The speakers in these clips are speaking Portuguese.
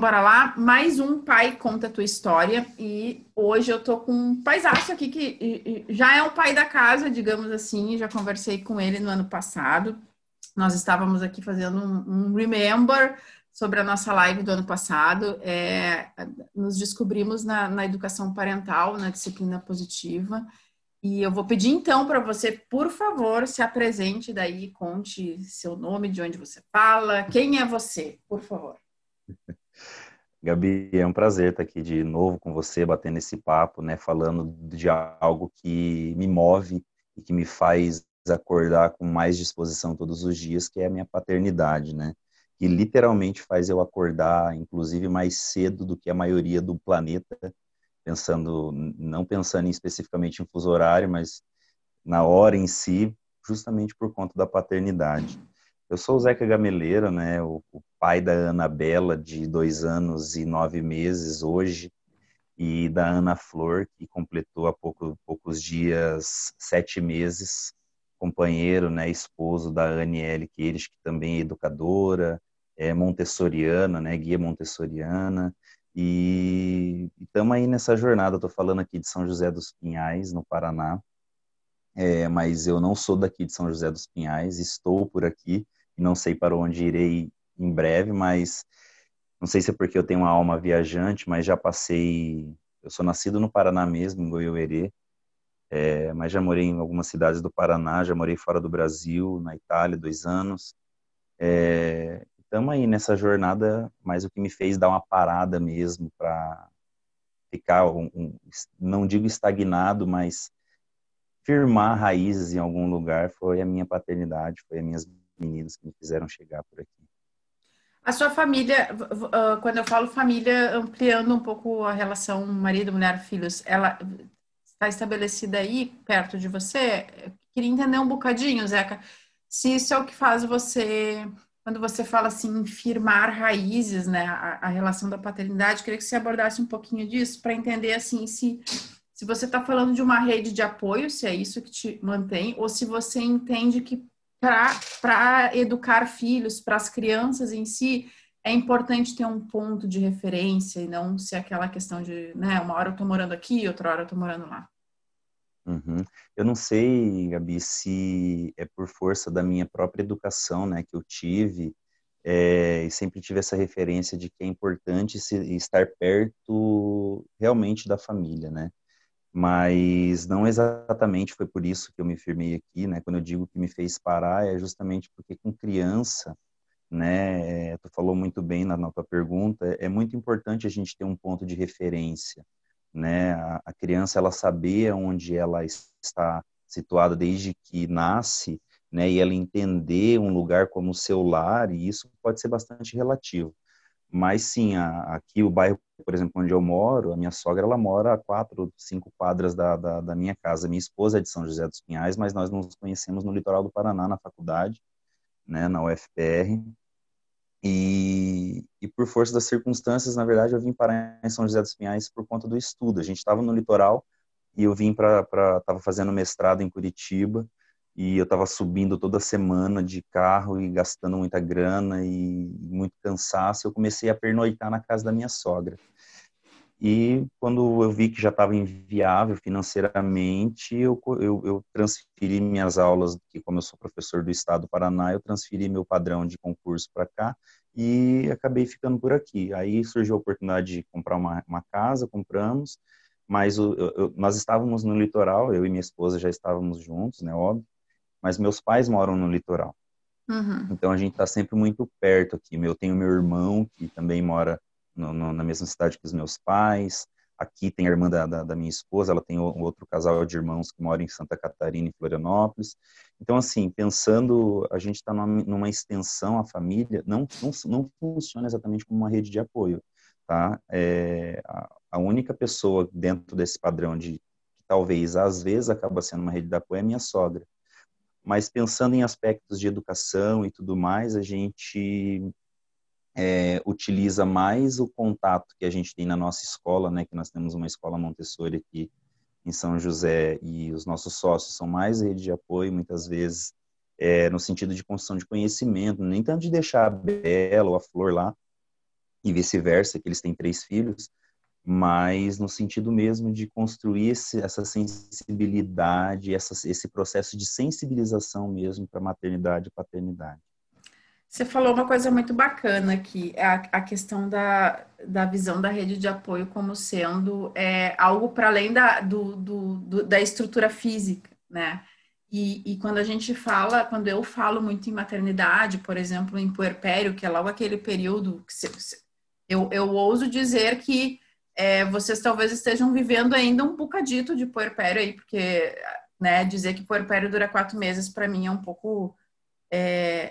bora lá. Mais um pai conta a tua história. E hoje eu tô com um paisaço aqui que já é um pai da casa, digamos assim. Já conversei com ele no ano passado. Nós estávamos aqui fazendo um, um remember sobre a nossa live do ano passado. É, nos descobrimos na, na educação parental, na disciplina positiva. E eu vou pedir então para você, por favor, se apresente daí, conte seu nome, de onde você fala, quem é você, por favor. Gabi, é um prazer estar aqui de novo com você, batendo esse papo, né, falando de algo que me move e que me faz acordar com mais disposição todos os dias, que é a minha paternidade, né? Que literalmente faz eu acordar, inclusive mais cedo do que a maioria do planeta, pensando, não pensando especificamente em fuso horário, mas na hora em si, justamente por conta da paternidade. Eu sou o Zeca Gameleira, né, o, o pai da Anabela, de dois anos e nove meses hoje, e da Ana Flor, que completou há pouco, poucos dias sete meses, companheiro, né, esposo da Aniele Queires, que também é educadora, é montessoriana, né, guia montessoriana, e estamos aí nessa jornada. Estou falando aqui de São José dos Pinhais, no Paraná, é, mas eu não sou daqui de São José dos Pinhais, estou por aqui, não sei para onde irei em breve, mas não sei se é porque eu tenho uma alma viajante, mas já passei. Eu sou nascido no Paraná mesmo, em Goiôerê, é, mas já morei em algumas cidades do Paraná, já morei fora do Brasil, na Itália, dois anos. Estamos é, aí nessa jornada, mas o que me fez dar uma parada mesmo para ficar, um, um, não digo estagnado, mas firmar raízes em algum lugar foi a minha paternidade, foi as minhas meninos que me fizeram chegar por aqui. A sua família, quando eu falo família, ampliando um pouco a relação marido, mulher, filhos, ela está estabelecida aí perto de você? Eu queria entender um bocadinho, Zeca, se isso é o que faz você, quando você fala assim, firmar raízes, né, a, a relação da paternidade, queria que você abordasse um pouquinho disso para entender assim se se você está falando de uma rede de apoio, se é isso que te mantém, ou se você entende que para educar filhos, para as crianças em si, é importante ter um ponto de referência e não ser aquela questão de, né, uma hora eu estou morando aqui, outra hora eu estou morando lá. Uhum. Eu não sei, Gabi, se é por força da minha própria educação, né, que eu tive, é, e sempre tive essa referência de que é importante se, estar perto realmente da família, né? Mas não exatamente foi por isso que eu me firmei aqui, né? Quando eu digo que me fez parar, é justamente porque com criança, né? Tu falou muito bem na, na tua pergunta, é muito importante a gente ter um ponto de referência, né? A, a criança ela saber onde ela está situada desde que nasce, né? E ela entender um lugar como seu lar, e isso pode ser bastante relativo. Mas sim, a, aqui o bairro, por exemplo, onde eu moro, a minha sogra, ela mora a quatro, cinco quadras da, da, da, minha casa. Minha esposa é de São José dos Pinhais, mas nós nos conhecemos no litoral do Paraná, na faculdade, né, na UFPR. E, e por força das circunstâncias, na verdade, eu vim parar em São José dos Pinhais por conta do estudo. A gente estava no litoral e eu vim para, estava fazendo mestrado em Curitiba, e eu estava subindo toda semana de carro e gastando muita grana e muito cansaço. Eu comecei a pernoitar na casa da minha sogra. E quando eu vi que já estava inviável financeiramente, eu, eu, eu, transferi minhas aulas, que como eu sou professor do Estado do Paraná, eu transferi meu padrão de concurso para cá e acabei ficando por aqui. Aí surgiu a oportunidade de comprar uma, uma casa, compramos, mas eu, nós estávamos no litoral, eu e minha esposa já estávamos juntos, né, óbvio, mas meus pais moram no litoral. Uhum. Então a gente está sempre muito perto aqui. Eu tenho meu irmão que também mora no, no, na mesma cidade que os meus pais. Aqui tem a irmã da, da, da minha esposa, ela tem outro casal de irmãos que mora em Santa Catarina e Florianópolis. Então, assim, pensando, a gente está numa, numa, extensão, a família não, não, não funciona exatamente como uma rede de apoio, tá? É, a, a única pessoa dentro desse padrão de que talvez às vezes acaba sendo uma rede de apoio é a minha sogra mas pensando em aspectos de educação e tudo mais, a gente é, utiliza mais o contato que a gente tem na nossa escola, né, que nós temos uma escola Montessori aqui em São José e os nossos sócios são mais rede de apoio, muitas vezes é, no sentido de construção de conhecimento, nem tanto de deixar a Bela ou a Flor lá, e vice-versa, que eles têm três filhos, mas no sentido mesmo de construir esse, essa sensibilidade, essa, esse processo de sensibilização mesmo para maternidade e paternidade. Você falou uma coisa muito bacana aqui, a, a questão da, da visão da rede de apoio como sendo é, algo para além da, do, do, do, da estrutura física, né? E, e, quando a gente fala, quando eu falo muito em maternidade, por exemplo, em puerpério, que é logo aquele período que se, eu, eu ouso dizer que é, vocês talvez estejam vivendo ainda um bocadito de puerpério aí, porque né, dizer que puerpério dura quatro meses para mim é um pouco é,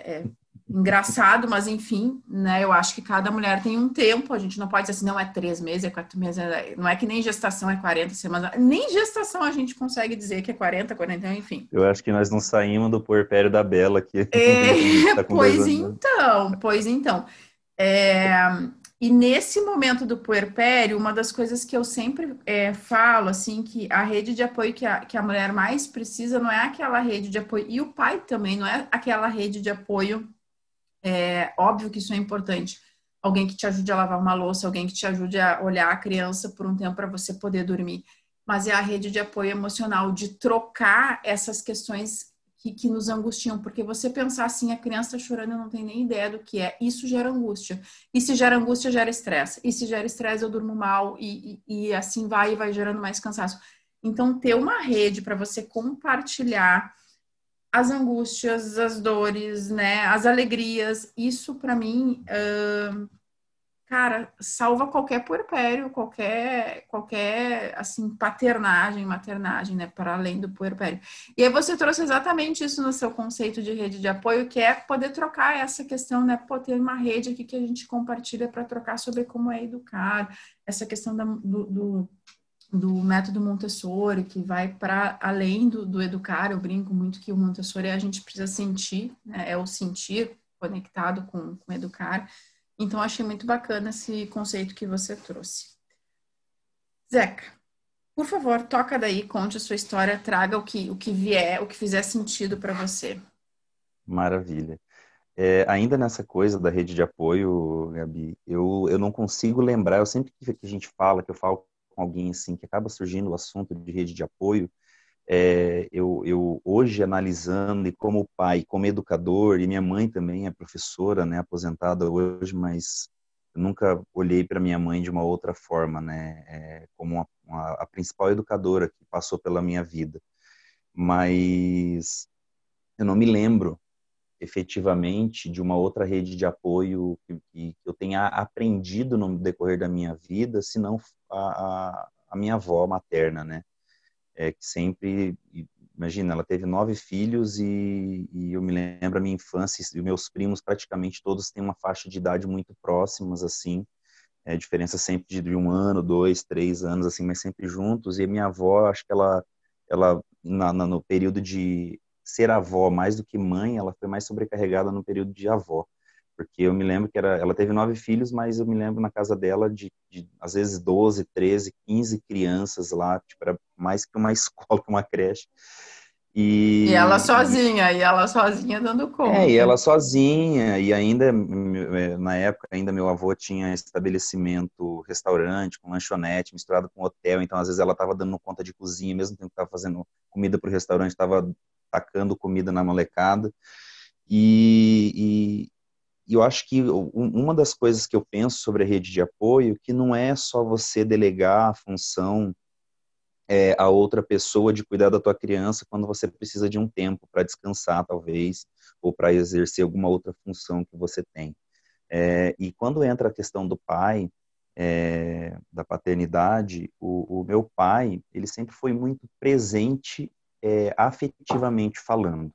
é engraçado, mas enfim, né? Eu acho que cada mulher tem um tempo, a gente não pode dizer assim, não é três meses, é quatro meses, é... não é que nem gestação é 40 semanas, nem gestação a gente consegue dizer que é 40, 41, enfim. Eu acho que nós não saímos do puerpério da Bela aqui. É, tá pois então, pois então. É, e nesse momento do puerpério, uma das coisas que eu sempre é, falo, assim, que a rede de apoio que a, que a mulher mais precisa não é aquela rede de apoio, e o pai também, não é aquela rede de apoio, é óbvio que isso é importante, alguém que te ajude a lavar uma louça, alguém que te ajude a olhar a criança por um tempo para você poder dormir, mas é a rede de apoio emocional, de trocar essas questões que, que, nos angustiam, porque você pensar assim, a criança chorando, eu não tenho nem ideia do que é, isso gera angústia. E se gera angústia, gera estresse. E se gera estresse, eu durmo mal e, e, e assim vai e vai gerando mais cansaço. Então, ter uma rede para você compartilhar as angústias, as dores, né, as alegrias, isso para mim uh, cara, salva qualquer puerpério, qualquer, qualquer, assim, paternagem, maternagem, né, para além do puerpério. E aí você trouxe exatamente isso no seu conceito de rede de apoio, que é poder trocar essa questão, né, pô, ter uma rede aqui que a gente compartilha para trocar sobre como é educar, essa questão da, do, do do método Montessori, que vai para além do, do, educar, eu brinco muito que o Montessori a gente precisa sentir, né, é o sentir conectado com, com educar, então, achei muito bacana esse conceito que você trouxe. Zeca, por favor, toca daí, conte a sua história, traga o que, o que vier, o que fizer sentido para você. Maravilha. É, ainda nessa coisa da rede de apoio, Gabi, eu, eu não consigo lembrar, eu sempre que a gente fala, que eu falo com alguém assim, que acaba surgindo o assunto de rede de apoio, é, eu, eu, hoje analisando e como pai, como educador, e minha mãe também é professora, né, aposentada hoje, mas eu nunca olhei para minha mãe de uma outra forma, né, é, como uma, uma, a principal educadora que passou pela minha vida. Mas eu não me lembro efetivamente de uma outra rede de apoio que, que, eu tenha aprendido no decorrer da minha vida, senão a, a, a minha avó materna, né? É, que sempre, imagina, ela teve nove filhos e, e, eu me lembro a minha infância e meus primos praticamente todos têm uma faixa de idade muito próximas, assim, é, diferença sempre de um ano, dois, três anos, assim, mas sempre juntos. E a minha avó, acho que ela, ela na, na, no período de ser avó mais do que mãe, ela foi mais sobrecarregada no período de avó porque eu me lembro que era, ela teve nove filhos, mas eu me lembro na casa dela de, de às vezes 12, 13, 15 crianças lá, tipo, era mais que uma escola, que uma creche. E, e ela sozinha, e ela sozinha dando conta. É, e ela sozinha, e ainda, é, na época, ainda meu avô tinha estabelecimento, restaurante, com lanchonete, misturado com hotel, então às vezes ela estava dando conta de cozinha, mesmo tempo que estava fazendo comida para o restaurante, estava tacando comida na molecada. E, e eu acho que uma das coisas que eu penso sobre a rede de apoio que não é só você delegar a função é, a outra pessoa de cuidar da tua criança quando você precisa de um tempo para descansar, talvez, ou para exercer alguma outra função que você tem. É, e quando entra a questão do pai, é, da paternidade, o, o, meu pai, ele sempre foi muito presente é, afetivamente falando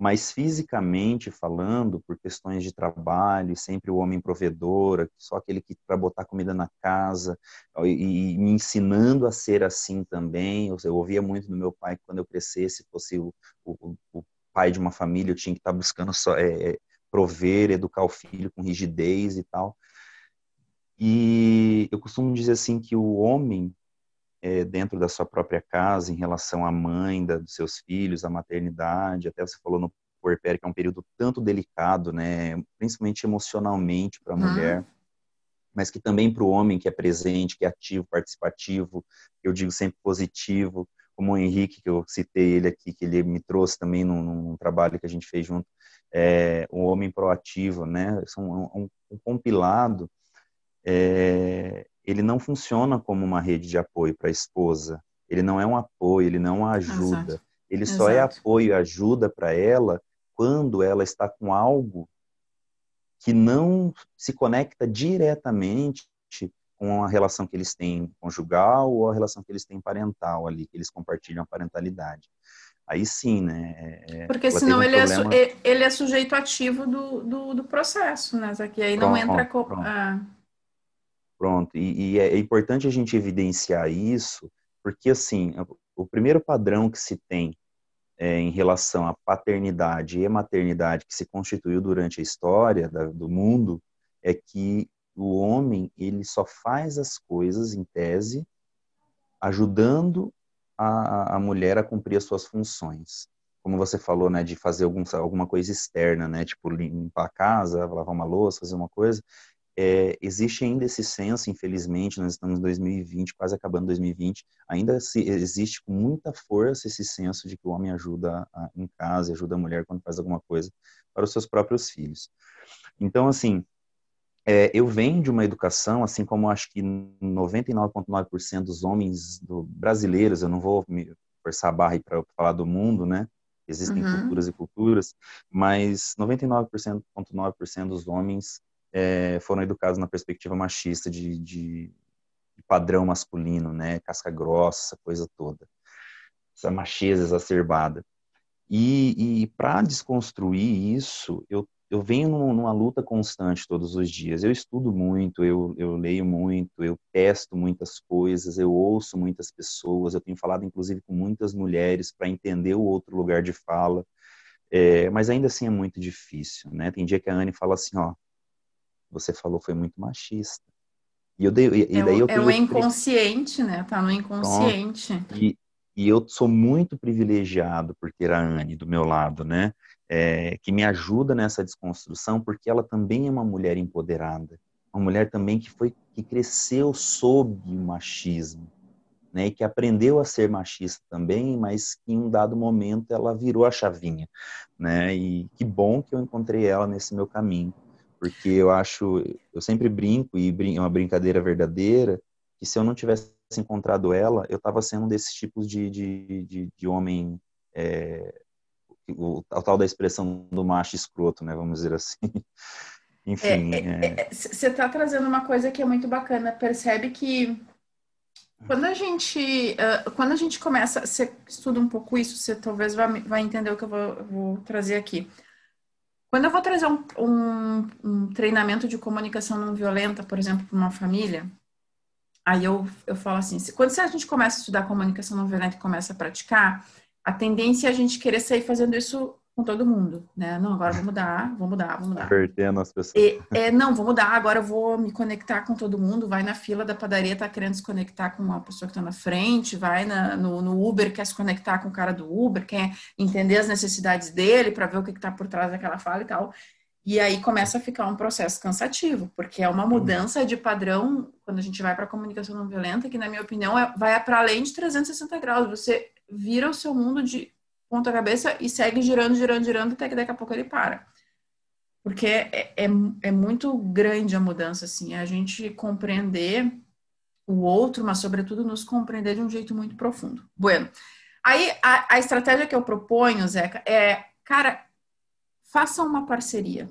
mas fisicamente falando, por questões de trabalho, sempre o homem provedor, só aquele que para botar comida na casa, e, e, me ensinando a ser assim também. Eu, eu, ouvia muito do meu pai que quando eu crescesse, fosse o, o, o, pai de uma família, eu tinha que estar tá buscando só, é, é, prover, educar o filho com rigidez e tal. E eu costumo dizer assim que o homem é, dentro da sua própria casa em relação à mãe da, dos seus filhos, à maternidade, até você falou no puerpério, que é um período tanto delicado, né, principalmente emocionalmente para a mulher. mas que também para o homem que é presente, que é ativo, participativo, eu digo sempre positivo, como o Henrique, que eu citei ele aqui, que ele me trouxe também num, num trabalho que a gente fez junto, é, um homem proativo, né? São um, um compilado, é, ele não funciona como uma rede de apoio para a esposa. Ele não é um apoio, ele não a ajuda. Exato. Ele só é Exato. é apoio e ajuda para ela quando ela está com algo que não se conecta diretamente com a relação que eles têm conjugal ou a relação que eles têm parental ali, que eles compartilham a parentalidade. Aí sim, né? É, é Porque senão um ele, problema... é, ele é sujeito ativo do, do, do processo, né? Que aí pronto, não entra... Pronto. Ah. Pronto. E, e, é importante a gente evidenciar isso, porque assim, o primeiro padrão que se tem é, em relação à paternidade e maternidade que se constituiu durante a história da, do mundo é que o homem ele só faz as coisas em tese ajudando a, a mulher a cumprir as suas funções como você falou né de fazer algum, alguma coisa externa né tipo limpar a casa lavar uma louça fazer uma coisa é, existe ainda esse senso, infelizmente, nós estamos em 2020, quase acabando 2020, ainda se, existe com muita força esse senso de que o homem ajuda a, em casa, ajuda a mulher quando faz alguma coisa para os seus próprios filhos. Então, assim, é, eu venho de uma educação, assim como acho que 99,9% dos homens do, brasileiros, eu não vou me forçar a barra para falar do mundo, né? Existem uhum. culturas e culturas, mas 99,9% dos homens é, foram educados na perspectiva machista de, de, padrão masculino, né? Casca grossa, coisa toda. Essa macheza exacerbada. E, e para desconstruir isso, eu, eu venho numa luta constante todos os dias. Eu estudo muito, eu, eu leio muito, eu testo muitas coisas, eu ouço muitas pessoas, eu tenho falado inclusive com muitas mulheres para entender o outro lugar de fala. É, mas ainda assim é muito difícil, né? Tem dia que a Anne fala assim, ó, você falou foi muito machista. E eu dei, e, é, daí eu é o inconsciente, né? Tá no inconsciente. E, e eu sou muito privilegiado por ter a Anne do meu lado, né? É, que me ajuda nessa desconstrução, porque ela também é uma mulher empoderada, uma mulher também que foi que cresceu sob o machismo, né? E que aprendeu a ser machista também, mas que em um dado momento ela virou a chavinha, né? E que bom que eu encontrei ela nesse meu caminho porque eu acho, eu sempre brinco, e é uma brincadeira verdadeira, que se eu não tivesse encontrado ela, eu estava sendo um desses tipos de, de, de, de homem, é, o, o, tal da expressão do macho escroto, né, vamos dizer assim. Enfim. Você é, é, é, está trazendo uma coisa que é muito bacana, percebe que quando a gente, uh, quando a gente começa, você estuda um pouco isso, você talvez vai, vai entender o que eu vou, vou trazer aqui. Quando eu vou trazer um, um, um treinamento de comunicação não violenta, por exemplo, para uma família, aí eu, eu falo assim, quando a gente começa a estudar comunicação não violenta e começa a praticar, a tendência é a gente querer sair fazendo isso com todo mundo, né? Não, agora vou mudar, vou mudar, vou mudar. Perdendo as pessoas. E, é, não, vou mudar, agora eu vou me conectar com todo mundo, vai na fila da padaria, tá querendo se conectar com uma pessoa que tá na frente, vai na, no, no, Uber, quer se conectar com o cara do Uber, quer entender as necessidades dele para ver o que, que tá por trás daquela fala e tal. E aí começa a ficar um processo cansativo, porque é uma mudança de padrão quando a gente vai para a comunicação não violenta, que na minha opinião é, vai para além de 360 graus. Você vira o seu mundo de ponta cabeça e segue girando, girando, girando, até que daqui a pouco ele para. Porque é, é, é muito grande a mudança, assim, é a gente compreender o outro, mas sobretudo nos compreender de um jeito muito profundo. Bueno, aí a, a estratégia que eu proponho, Zeca, é, cara, faça uma parceria.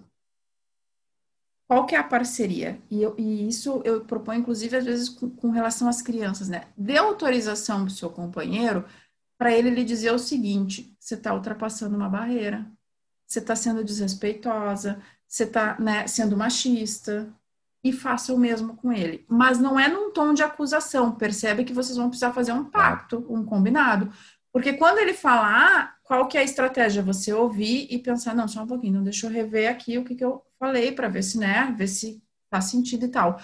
Qual que é a parceria? E, eu, e isso eu proponho, inclusive, às vezes, com, com relação às crianças, né? Dê autorização para o seu companheiro para ele lhe dizer o seguinte: você está ultrapassando uma barreira, você está sendo desrespeitosa, você está né, sendo machista, e faça o mesmo com ele. Mas não é num tom de acusação, percebe que vocês vão precisar fazer um pacto, um combinado. Porque quando ele falar, ah, qual que é a estratégia? Você ouvir e pensar, não, só um pouquinho, não deixa eu rever aqui o que, que eu falei para ver se, né, ver se faz sentido e tal.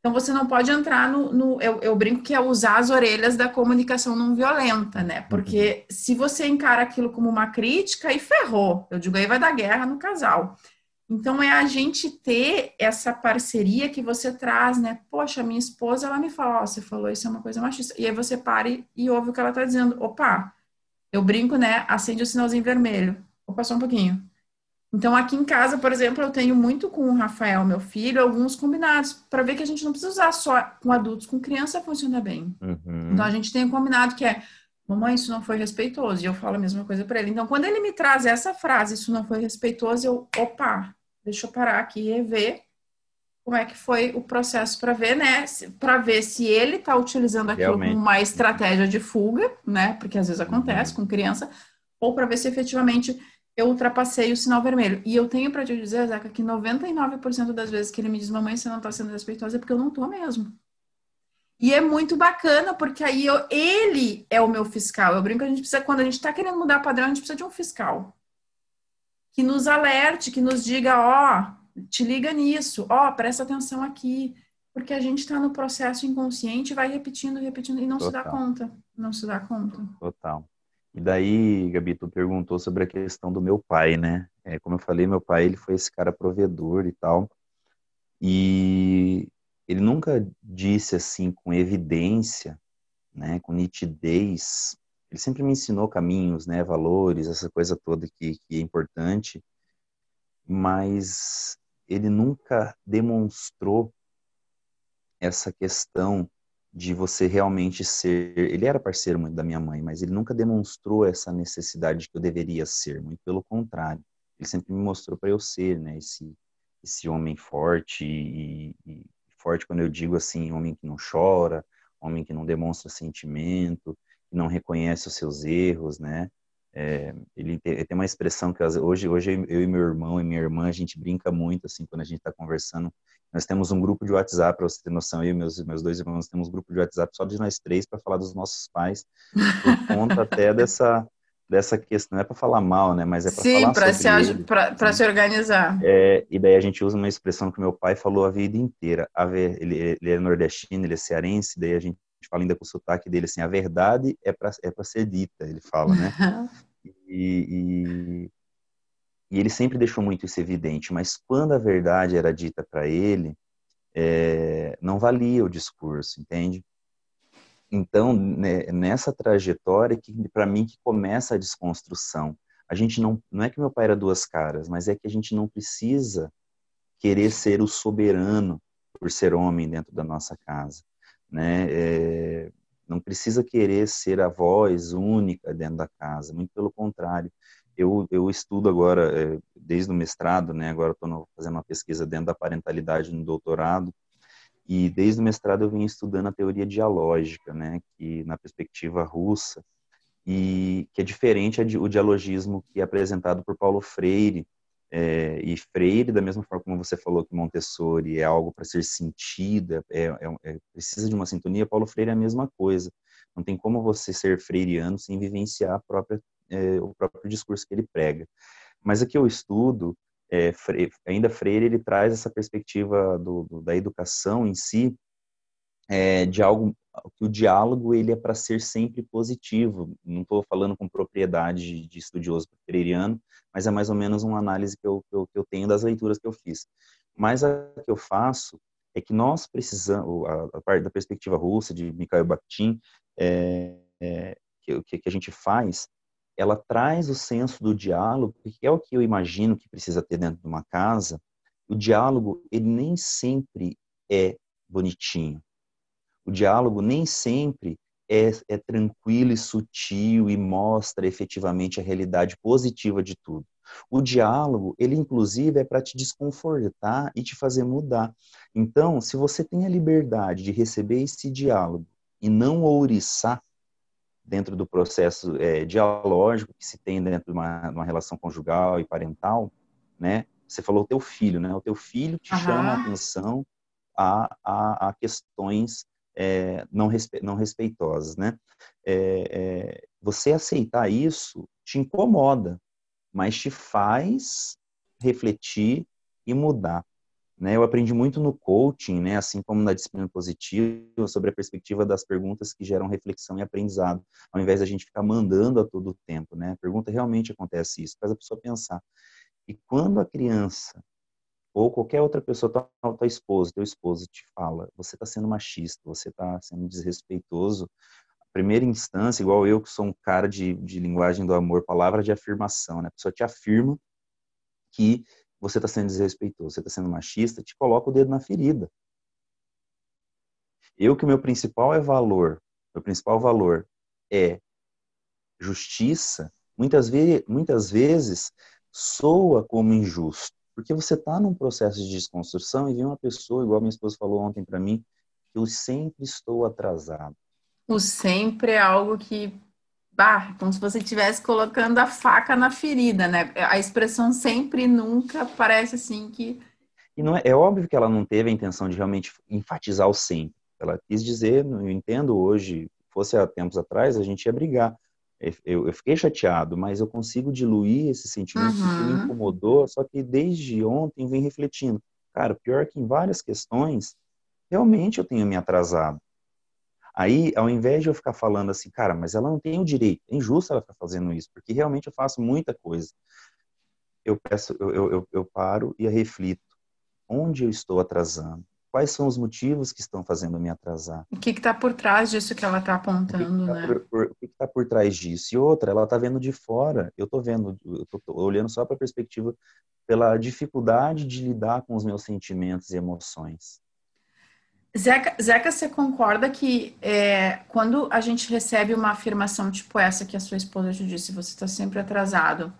Então você não pode entrar no. no eu, eu, brinco que é usar as orelhas da comunicação não violenta, né? Porque uhum. se você encara aquilo como uma crítica, aí ferrou. Eu digo, aí vai dar guerra no casal. Então é a gente ter essa parceria que você traz, né? Poxa, minha esposa, ela me fala, ó, oh, você falou isso é uma coisa machista. E aí você para e, e ouve o que ela tá dizendo. Opa, eu brinco, né? Acende o sinalzinho vermelho. Opa, só um pouquinho. Então aqui em casa, por exemplo, eu tenho muito com o Rafael, meu filho, alguns combinados para ver que a gente não precisa usar só com adultos, com criança funciona bem. Uhum. Então a gente tem um combinado que é mamãe, isso não foi respeitoso. E eu falo a mesma coisa para ele. Então, quando ele me traz essa frase, isso não foi respeitoso, eu, opa, deixa eu parar aqui e rever como é que foi o processo para ver, né? Para ver se ele está utilizando aquilo Realmente. como uma estratégia de fuga, né? Porque às vezes acontece uhum. com criança, ou para ver se efetivamente eu ultrapassei o sinal vermelho. E eu tenho para te dizer, Zeca, que 99% das vezes que ele me diz, mamãe, você não está sendo respeitosa, é porque eu não estou mesmo. E é muito bacana, porque aí eu, ele é o meu fiscal. Eu brinco, a gente precisa, quando a gente está querendo mudar padrão, a gente precisa de um fiscal que nos alerte, que nos diga, ó, oh, te liga nisso, ó, oh, presta atenção aqui, porque a gente está no processo inconsciente e vai repetindo, repetindo e não Total. se dá conta, não se dá conta. Total. E daí, Gabi, tu perguntou sobre a questão do meu pai, né? É, como eu falei, meu pai, ele foi esse cara provedor e tal, e ele nunca disse assim com evidência, né, com nitidez, ele sempre me ensinou caminhos, né, valores, essa coisa toda que, que é importante, mas ele nunca demonstrou essa questão de você realmente ser. Ele era parceiro muito da minha mãe, mas ele nunca demonstrou essa necessidade de que eu deveria ser, muito pelo contrário. Ele sempre me mostrou para eu ser, né, esse, esse homem forte e, e forte quando eu digo assim, homem que não chora, homem que não demonstra sentimento, não reconhece os seus erros, né? É, ele tem uma expressão que hoje, hoje eu e meu irmão e minha irmã a gente brinca muito assim quando a gente está conversando. Nós temos um grupo de WhatsApp para você ter noção. Eu e meus meus dois irmãos temos um grupo de WhatsApp só de nós três para falar dos nossos pais por conta até dessa dessa questão. Não é para falar mal, né? Mas é para falar pra sobre se para se organizar. É, e daí a gente usa uma expressão que meu pai falou a vida inteira. A ver, ele, ele é nordestino, ele é cearense. Daí a gente gente fala ainda com o sotaque dele assim, a verdade é para é ser dita, ele fala, né? e, e, e, ele sempre deixou muito isso evidente, mas quando a verdade era dita para ele, é, não valia o discurso, entende? Então, né, nessa trajetória que para mim que começa a desconstrução. A gente não não é que meu pai era duas caras, mas é que a gente não precisa querer ser o soberano por ser homem dentro da nossa casa né? É, não precisa querer ser a voz única dentro da casa, muito pelo contrário. Eu, eu estudo agora, é, desde o mestrado, né? Agora estou fazendo uma pesquisa dentro da parentalidade no doutorado, e desde o mestrado eu venho estudando a teoria dialógica, né? Que na perspectiva russa, e que é diferente o dialogismo que é apresentado por Paulo Freire, é, e Freire, da mesma forma como você falou que Montessori é algo para ser sentida, é, é, é, precisa de uma sintonia, Paulo Freire é a mesma coisa. Não tem como você ser freiriano sem vivenciar própria, é, o próprio discurso que ele prega. Mas aqui eu estudo, é, Freire, ainda Freire, ele traz essa perspectiva do, do, da educação em si, é, de algo que o diálogo ele é para ser sempre positivo. Não estou falando com propriedade de estudioso freiriano, mas é mais ou menos uma análise que eu, que eu, que eu tenho das leituras que eu fiz. Mas a que eu faço é que nós precisamos, a, a parte da perspectiva russa, de Mikhail Bakhtin, é, é, que, que a gente faz, ela traz o senso do diálogo, que é o que eu imagino que precisa ter dentro de uma casa. O diálogo, ele nem sempre é bonitinho o diálogo nem sempre é, é, tranquilo e sutil e mostra efetivamente a realidade positiva de tudo. O diálogo, ele inclusive é para te desconfortar e te fazer mudar. Então, se você tem a liberdade de receber esse diálogo e não ouriçar dentro do processo é, dialógico que se tem dentro de uma, uma, relação conjugal e parental, né? Você falou o teu filho, né? O teu filho te uhum. chama a atenção a, a, a questões é, não, respe, não respeitosas, né? É, é, você aceitar isso te incomoda, mas te faz refletir e mudar. Né? Eu aprendi muito no coaching, né? assim como na disciplina positiva, sobre a perspectiva das perguntas que geram reflexão e aprendizado, ao invés da gente ficar mandando a todo tempo. Né? A pergunta realmente acontece isso, faz a pessoa pensar. E quando a criança ou qualquer outra pessoa, tua, tua esposa, teu esposo te fala, você está sendo machista, você está sendo desrespeitoso, primeira instância, igual eu que sou um cara de, de linguagem do amor, palavra de afirmação, né? A pessoa te afirma que você está sendo desrespeitoso, você está sendo machista, te coloca o dedo na ferida. Eu que o meu principal é valor, meu principal valor é justiça, muitas, ve muitas vezes soa como injusto, porque você está num processo de desconstrução e vem uma pessoa, igual minha esposa falou ontem para mim, que eu sempre estou atrasado. O sempre é algo que, bah, como se você estivesse colocando a faca na ferida, né? A expressão sempre e nunca parece assim que. E não é, é óbvio que ela não teve a intenção de realmente enfatizar o sempre. Ela quis dizer, eu entendo hoje, fosse há tempos atrás, a gente ia brigar. Eu, eu fiquei chateado, mas eu consigo diluir esse sentimento uhum. que me uhum. incomodou, só que desde ontem vem refletindo. Cara, pior que em várias questões, realmente eu tenho me atrasado. Aí, ao invés de eu ficar falando assim, cara, mas ela não tem o direito, é injusto ela estar fazendo isso, porque realmente eu faço muita coisa. Eu peço, eu, eu, eu paro e reflito. Onde eu estou atrasando? Quais são os motivos que estão fazendo me atrasar? O que está por trás disso que ela está apontando, o que que tá né? Por, por, o que está por trás disso? E outra, ela está vendo de fora. Eu estou vendo, eu estou olhando só para a perspectiva, pela dificuldade de lidar com os meus sentimentos e emoções. Zeca, Zeca, você concorda que é, quando a gente recebe uma afirmação tipo essa que a sua esposa te disse, você está sempre atrasado,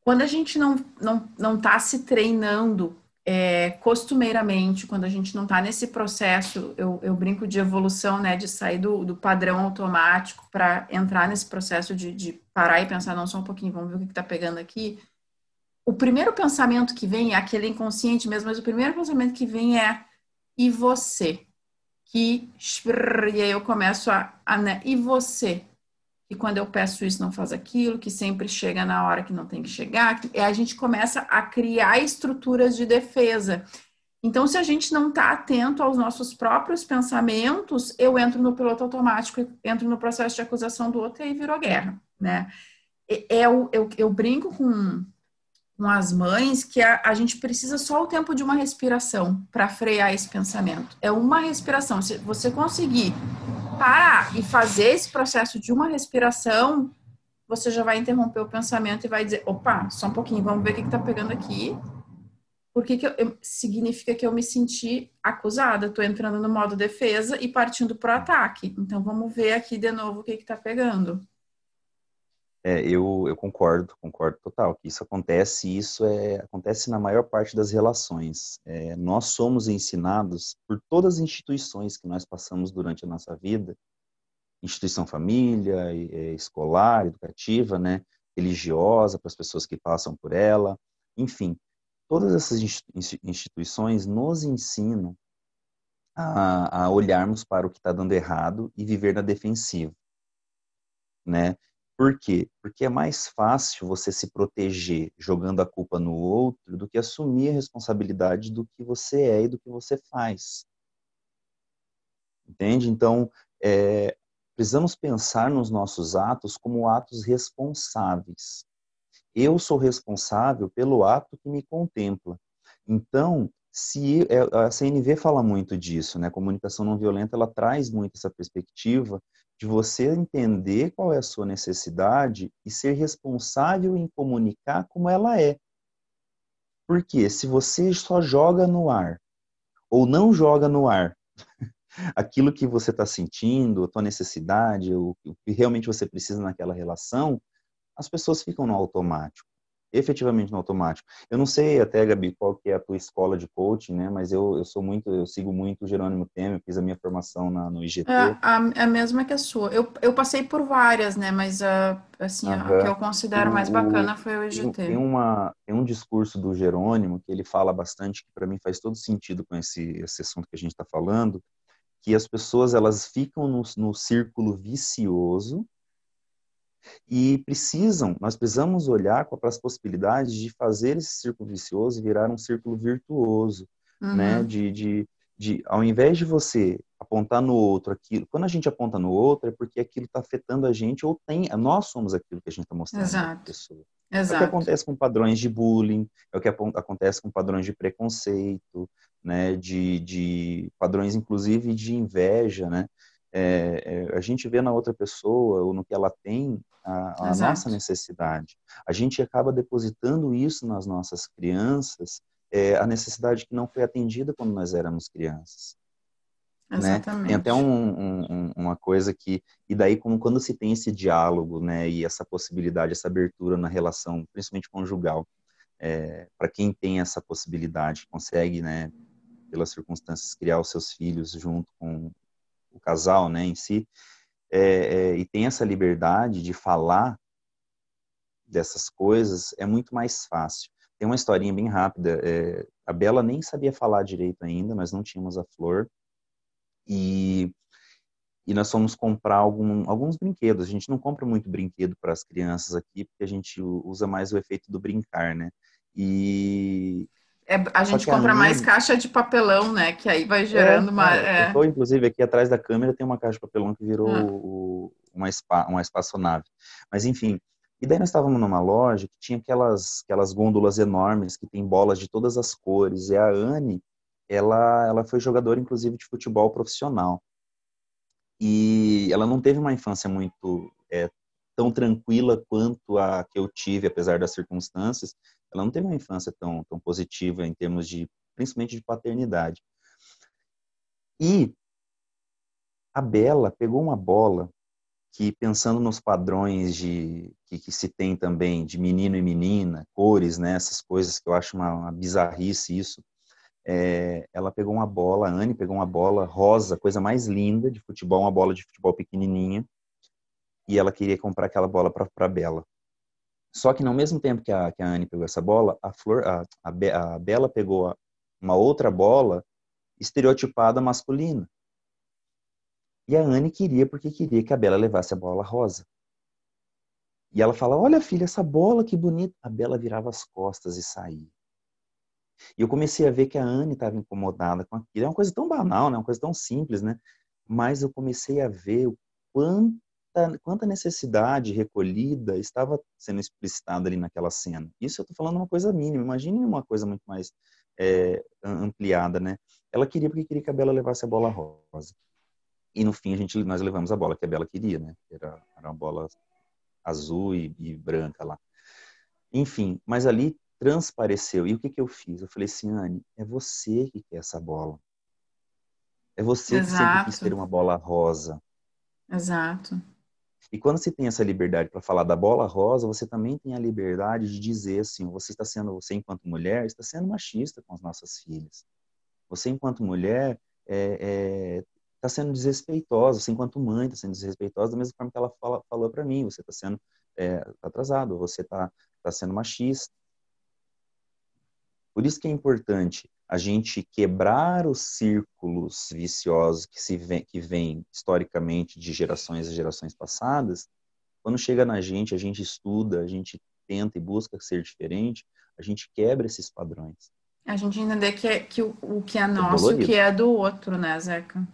quando a gente não não não está se treinando é, costumeiramente, quando a gente não está nesse processo, eu, eu, brinco de evolução, né, de sair do, do padrão automático para entrar nesse processo de, de, parar e pensar, não, só um pouquinho, vamos ver o que está pegando aqui o primeiro pensamento que vem é aquele inconsciente mesmo, mas o primeiro pensamento que vem é e você? Que e aí eu começo a, a né, e você? E quando eu peço isso não faz aquilo, que sempre chega na hora que não tem que chegar, e a gente começa a criar estruturas de defesa. Então, se a gente não está atento aos nossos próprios pensamentos, eu entro no piloto automático, entro no processo de acusação do outro e aí virou guerra, né? É, é, eu, eu, eu brinco com, com as mães que a, a gente precisa só o tempo de uma respiração para frear esse pensamento. É uma respiração. Se você conseguir parar e fazer esse processo de uma respiração, você já vai interromper o pensamento e vai dizer: opa, só um pouquinho, vamos ver o que está pegando aqui. Porque que eu, eu, significa que eu me senti acusada, estou entrando no modo defesa e partindo para o ataque. Então vamos ver aqui de novo o que está pegando. É, eu, eu concordo, concordo total, que isso acontece, isso é, acontece na maior parte das relações. É, nós somos ensinados por todas as instituições que nós passamos durante a nossa vida, instituição família, é, escolar, educativa, né, religiosa, para as pessoas que passam por ela, enfim, todas essas instituições nos ensinam a, a olharmos para o que está dando errado e viver na defensiva, né? Por quê? Porque é mais fácil você se proteger jogando a culpa no outro do que assumir a responsabilidade do que você é e do que você faz. Entende? Então, é, precisamos pensar nos nossos atos como atos responsáveis. Eu sou responsável pelo ato que me contempla. Então, se é, a CNV fala muito disso, né? A comunicação não violenta, ela traz muito essa perspectiva de você entender qual é a sua necessidade e ser responsável em comunicar como ela é. Porque se você só joga no ar ou não joga no ar aquilo que você está sentindo, a tua necessidade, o que realmente você precisa naquela relação, as pessoas ficam no automático efetivamente no automático. Eu não sei até, Gabi, qual que é a tua escola de coaching, né? Mas eu, eu sou muito, eu sigo muito o Jerônimo Temer, fiz a minha formação na, no IGT. É a, a mesma que a sua. Eu, eu passei por várias, né? Mas a, assim, a que eu considero mais bacana foi o IGT. Tem, uma, tem um discurso do Jerônimo que ele fala bastante, que para mim faz todo sentido com esse, esse assunto que a gente está falando, que as pessoas elas ficam no, no círculo vicioso e precisam, nós precisamos olhar para as possibilidades de fazer esse círculo vicioso virar um círculo virtuoso, né? uhum. né? De, de, de, ao invés de você apontar no outro aquilo, quando a gente aponta no outro é porque aquilo está afetando a gente ou tem, nós somos aquilo que a gente está mostrando Exato. pessoa. Exato. É o que acontece com padrões de bullying, é o que acontece com padrões de preconceito, né, de, de padrões inclusive de inveja, né, é, é, a gente vê na outra pessoa ou no que ela tem a, a nossa necessidade. A gente acaba depositando isso nas nossas crianças, é, a necessidade que não foi atendida quando nós éramos crianças. Exatamente. Né? Tem até um, um, uma coisa que e daí como quando se tem esse diálogo, né, e essa possibilidade, essa abertura na relação, principalmente conjugal, é, para quem tem essa possibilidade, consegue, né, pelas circunstâncias criar os seus filhos junto com o casal, né, em si, é, é, e tem essa liberdade de falar dessas coisas, é muito mais fácil. Tem uma historinha bem rápida. É, a Bela nem sabia falar direito ainda, nós não tínhamos a Flor. E, e nós fomos comprar algum, alguns brinquedos. A gente não compra muito brinquedo para as crianças aqui, porque a gente usa mais o efeito do brincar, né? E é, a gente compra a minha... mais caixa de papelão, né? Que aí vai gerando é, uma. É. Eu tô, inclusive, aqui atrás da câmera tem uma caixa de papelão que virou ah. uma, spa, uma espaçonave. Mas, enfim. E daí nós estávamos numa loja que tinha aquelas, aquelas gôndolas enormes que tem bolas de todas as cores. E a Anne, ela, ela foi jogadora, inclusive, de futebol profissional. E ela não teve uma infância muito é, tão tranquila quanto a que eu tive, apesar das circunstâncias ela não teve uma infância tão, tão positiva em termos de, principalmente de paternidade. E a Bela pegou uma bola que, pensando nos padrões de que, que, se tem também de menino e menina, cores, né, essas coisas que eu acho uma, uma bizarrice isso, é, ela pegou uma bola, a Anne pegou uma bola rosa, coisa mais linda de futebol, uma bola de futebol pequenininha, e ela queria comprar aquela bola para Bela. Só que no mesmo tempo que a, que a Anne pegou essa bola, a, Flor, a, a, Be, a Bela pegou uma outra bola estereotipada masculina. E a Anne queria porque queria que a Bela levasse a bola rosa. E ela fala: Olha, filha, essa bola que bonita. A Bela virava as costas e saía. E eu comecei a ver que a Anne estava incomodada com aquilo. É uma coisa tão banal, né? uma coisa tão simples, né? Mas eu comecei a ver o quanto quanta, quanta necessidade recolhida estava sendo explicitada ali naquela cena. Isso eu estou falando uma coisa mínima, imagine uma coisa muito mais é, ampliada, né? Ela queria porque queria que a Bela levasse a bola rosa. E no fim a gente, nós levamos a bola que a Bela queria, né? Era, era uma bola azul e, e branca lá. Enfim, mas ali transpareceu. E o que, que eu fiz? Eu falei assim, Anne, é você que quer essa bola. É você Exato. que sempre quis ter uma bola rosa. Exato. E quando você tem essa liberdade para falar da bola rosa, você também tem a liberdade de dizer assim, você está sendo, você enquanto mulher, está sendo machista com as nossas filhas. Você enquanto mulher é, é, está sendo desrespeitosa, você enquanto mãe está sendo desrespeitosa da mesma forma que ela fala, falou para mim, você está sendo é, atrasado, você está tá sendo machista. Por isso que é importante a gente quebrar os círculos viciosos que se vem, que vêm historicamente de gerações a gerações passadas, quando chega na gente, a gente estuda, a gente tenta e busca ser diferente, a gente quebra esses padrões. A gente entender que, é, que o, o que é, é nosso, o que é do outro, né, Zeca?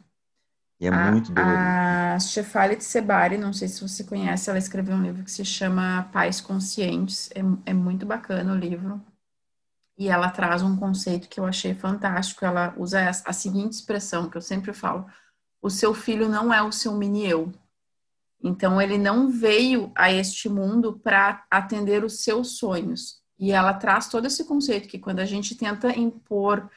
E é a, muito dolorido. A Shefali Tsebari, não sei se você conhece, ela escreveu um livro que se chama Pais Conscientes. É, é muito bacana o livro e ela traz um conceito que eu achei fantástico. Ela usa a seguinte expressão que eu sempre falo: o seu filho não é o seu mini eu. Então ele não veio a este mundo para atender os seus sonhos. E ela traz todo esse conceito que quando a gente tenta impor,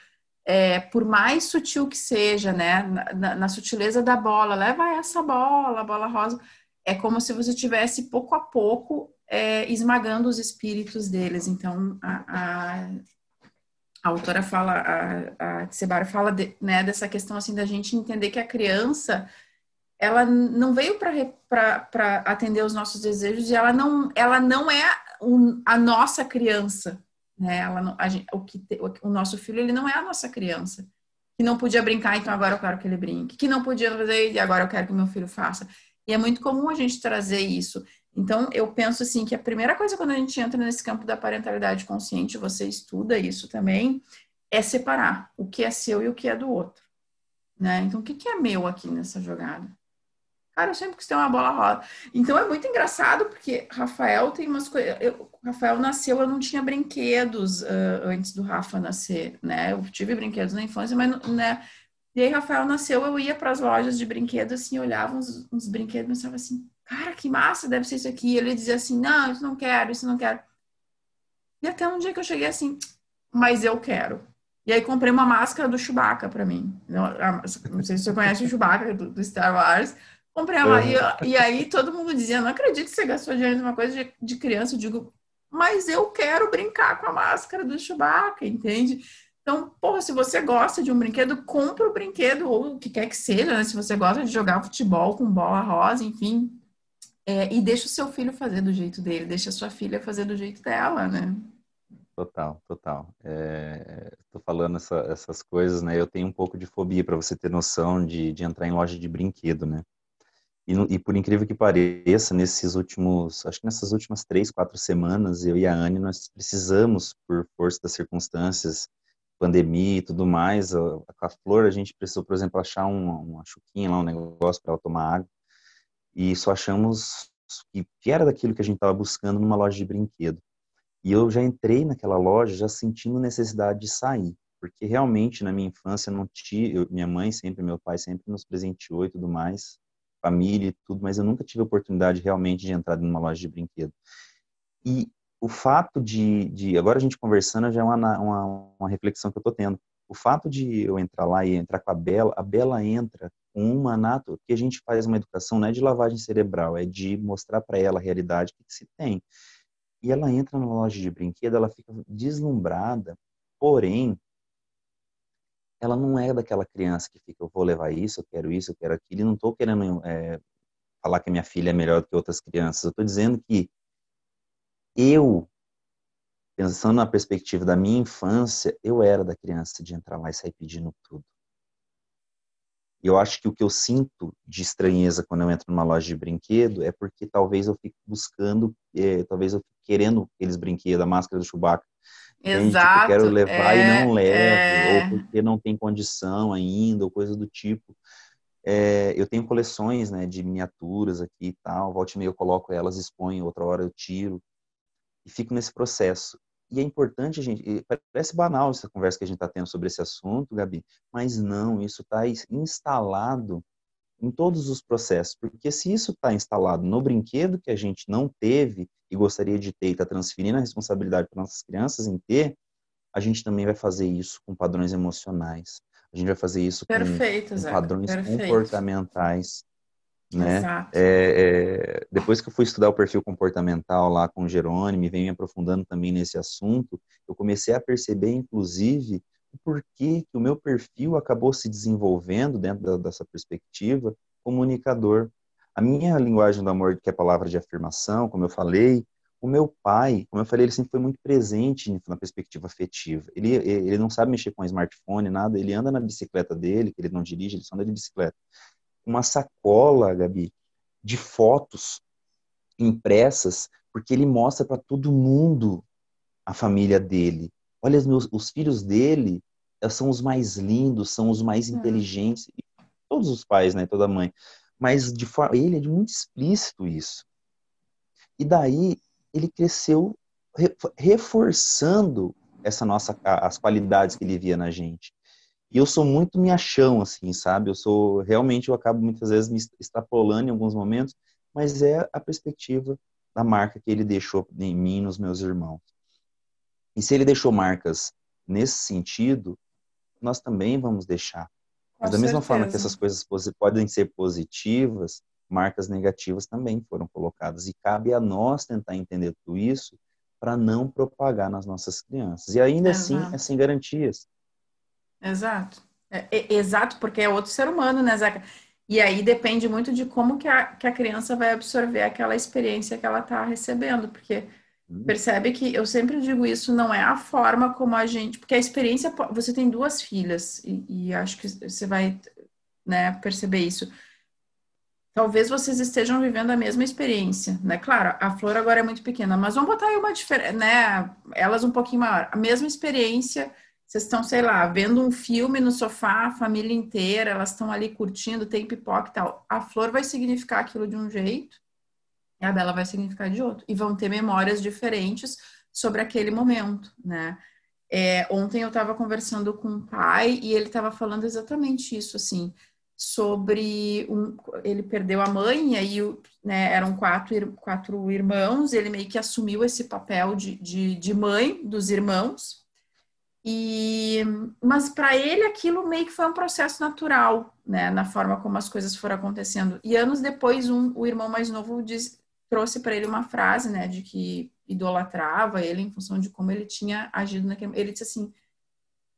é, por mais sutil que seja, né, na, na, sutileza da bola, leva essa bola, a bola rosa, é como se você tivesse pouco a pouco é, esmagando os espíritos deles. Então, a, a, a autora fala, a, a Tsebara fala de, né, dessa questão assim da gente entender que a criança ela não veio para atender os nossos desejos e ela não, ela não é um, a nossa criança, né? Ela não, gente, o, que, o, o nosso filho ele não é a nossa criança que não podia brincar, então agora eu quero que ele brinque, que não podia fazer e agora eu quero que meu filho faça. E é muito comum a gente trazer isso. Então, eu penso assim que a primeira coisa quando a gente entra nesse campo da parentalidade consciente, você estuda isso também, é separar o que é seu e o que é do outro. Né? Então, o que é meu aqui nessa jogada? Cara, eu sempre quis ter uma bola rosa. Então é muito engraçado, porque Rafael tem umas coisas. Rafael nasceu, eu não tinha brinquedos uh, antes do Rafa nascer, né? Eu tive brinquedos na infância, mas, né? E aí, Rafael nasceu, eu ia para as lojas de brinquedos, assim, olhava uns, uns brinquedos e pensava assim, cara, que massa, deve ser isso aqui. Ele dizia assim, não, isso não quero, isso não quero. E até um dia que eu cheguei assim, mas eu quero. E aí comprei uma máscara do Chewbacca para mim. Não, não, sei se você conhece o Chewbacca do, do Star Wars. Comprei uma. Uhum. E, e, aí todo mundo dizia: não acredito que você gastou dinheiro numa coisa de, de criança. Eu digo, mas eu quero brincar com a máscara do Chewbacca, entende? Então, porra, se você gosta de um brinquedo, compra o brinquedo, ou o que quer que seja, né? Se você gosta de jogar futebol com bola rosa, enfim. É, e deixa o seu filho fazer do jeito dele, deixa a sua filha fazer do jeito dela, né? Total, total. Estou é, falando essa, essas coisas, né? Eu tenho um pouco de fobia para você ter noção de, de entrar em loja de brinquedo, né? E, e, por incrível que pareça, nesses últimos, acho que nessas últimas três, quatro semanas, eu e a Anne, nós precisamos, por força das circunstâncias, pandemia e tudo mais, a, a Flor, a gente precisou, por exemplo, achar uma, uma chuquinha lá, um negócio para ela tomar água, e só achamos que, era daquilo que a gente estava buscando numa loja de brinquedo. E eu já entrei naquela loja já sentindo necessidade de sair, porque realmente na minha infância não tinha, minha mãe sempre, meu pai sempre nos presenteou e tudo mais, família e tudo, mas eu nunca tive oportunidade realmente de entrar numa loja de brinquedo. E o fato de, de agora a gente conversando já é uma, uma, uma reflexão que eu estou tendo. O fato de eu entrar lá e entrar com a Bela, a Bela entra uma nato, que a gente faz uma educação não é de lavagem cerebral, é de mostrar para ela a realidade que se tem. E ela entra na loja de brinquedo, ela fica deslumbrada, porém, ela não é daquela criança que fica, eu vou levar isso, eu quero isso, eu quero aquilo, e não estou querendo é, falar que a minha filha é melhor do que outras crianças, eu estou dizendo que eu, pensando na perspectiva da minha infância, eu era da criança de entrar lá e sair pedindo tudo. E eu acho que o que eu sinto de estranheza quando eu entro numa loja de brinquedo é porque talvez eu fique buscando, é, talvez eu fique querendo aqueles brinquedos, a máscara do Chewbacca, Exato. Tipo, quero levar é, e não levo, é... ou porque não tem condição ainda, ou coisa do tipo. É, eu tenho coleções né, de miniaturas aqui e tal, volta e meia eu coloco elas, exponho, outra hora eu tiro, e fico nesse processo. E é importante, gente, parece banal essa conversa que a gente está tendo sobre esse assunto, Gabi, mas não, isso está instalado em todos os processos, porque se isso está instalado no brinquedo que a gente não teve e gostaria de ter e está transferindo a responsabilidade para nossas crianças em ter, a gente também vai fazer isso com padrões emocionais. A gente vai fazer isso Perfeito, com, com padrões Perfeito. comportamentais. Né? É, é, depois que eu fui estudar o perfil comportamental lá com o Jerônimo e venho me aprofundando também nesse assunto, eu comecei a perceber, inclusive, o porquê que o meu perfil acabou se desenvolvendo dentro da, dessa perspectiva comunicador. A minha linguagem do amor, que é a palavra de afirmação, como eu falei, o meu pai, como eu falei, ele sempre foi muito presente na perspectiva afetiva. Ele, ele não sabe mexer com smartphone, nada, ele anda na bicicleta dele, que ele não dirige, ele só anda de bicicleta. Uma sacola, Gabi, de fotos impressas, porque ele mostra para todo mundo a família dele. Olha, os, meus, os filhos dele são os mais lindos, são os mais hum. inteligentes. Todos os pais, né? Toda mãe mas de forma, ele é muito explícito isso. E daí ele cresceu reforçando essa nossa as qualidades que ele via na gente. E eu sou muito me achão assim, sabe? Eu sou realmente eu acabo muitas vezes me extrapolando em alguns momentos, mas é a perspectiva da marca que ele deixou em mim nos meus irmãos. E se ele deixou marcas nesse sentido, nós também vamos deixar. Mas da mesma forma que essas coisas podem ser positivas, marcas negativas também foram colocadas. E cabe a nós tentar entender tudo isso para não propagar nas nossas crianças. E ainda assim, Exato. assim, é sem garantias. Exato. É, é, exato, porque é outro ser humano, né, Zeca? E aí depende muito de como que a, que a criança vai absorver aquela experiência que ela está recebendo, porque Uhum. Percebe que eu sempre digo isso, não é a forma como a gente. Porque a experiência. Você tem duas filhas, e, e acho que você vai né, perceber isso. Talvez vocês estejam vivendo a mesma experiência, né? Claro, a Flor agora é muito pequena, mas vamos botar aí uma diferença, né? Elas um pouquinho maior. A mesma experiência vocês estão, sei lá, vendo um filme no sofá, a família inteira, elas estão ali curtindo, tem pipoca e tal. A flor vai significar aquilo de um jeito e a Bela vai significar de outro. E vão ter memórias diferentes sobre aquele momento, né? É, ontem eu estava conversando com um pai e ele estava falando exatamente isso, assim, sobre um, ele perdeu a mãe e aí né, eram quatro, quatro irmãos, ele meio que assumiu esse papel de, de, de mãe dos irmãos e, mas para ele aquilo meio que foi um processo natural, né, na forma como as coisas foram acontecendo. E anos depois, um, o irmão mais novo diz, trouxe para ele uma frase, né, de que idolatrava ele em função de como ele tinha agido naquele. Ele disse assim,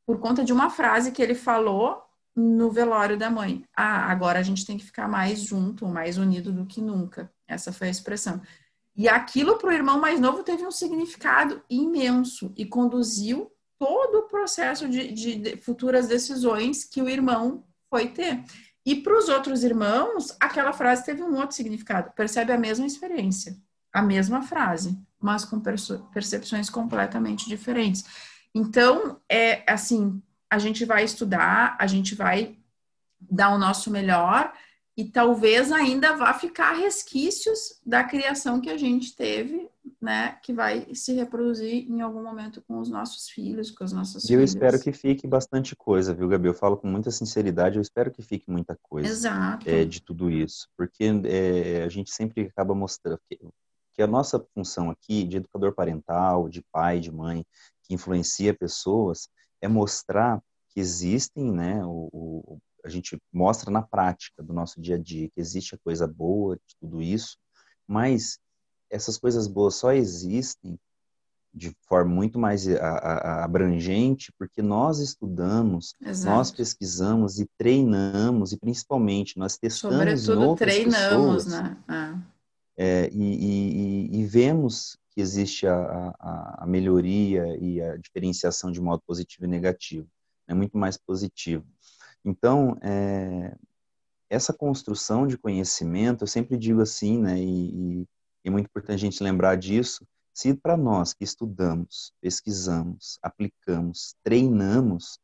por conta de uma frase que ele falou no velório da mãe. Ah, agora a gente tem que ficar mais junto, mais unido do que nunca. Essa foi a expressão. E aquilo para o irmão mais novo teve um significado imenso e conduziu todo o processo de, de, futuras decisões que o irmão foi ter. E para os outros irmãos, aquela frase teve um outro significado. Percebe a mesma experiência, a mesma frase, mas com percepções completamente diferentes. Então, é assim, a gente vai estudar, a gente vai dar o nosso melhor e talvez ainda vá ficar resquícios da criação que a gente teve, né, que vai se reproduzir em algum momento com os nossos filhos, com as nossas e eu espero que fique bastante coisa, viu, Gabi? Eu falo com muita sinceridade, eu espero que fique muita coisa Exato. É, de tudo isso, porque é, a gente sempre acaba mostrando que, que a nossa função aqui de educador parental, de pai, de mãe, que influencia pessoas, é mostrar que existem, né, o, o a gente mostra na prática do nosso dia a dia que existe a coisa boa de tudo isso, mas essas coisas boas só existem de forma muito mais abrangente porque nós estudamos, Exato. nós pesquisamos e treinamos e principalmente nós testamos Sobretudo, outras treinamos, pessoas, né? É. É, e, e, e, vemos que existe a, a, a, melhoria e a diferenciação de modo positivo e negativo. É muito mais positivo. Então, é, essa construção de conhecimento, eu sempre digo assim, né, e, e é muito importante a gente lembrar disso, se para nós que estudamos, pesquisamos, aplicamos, treinamos,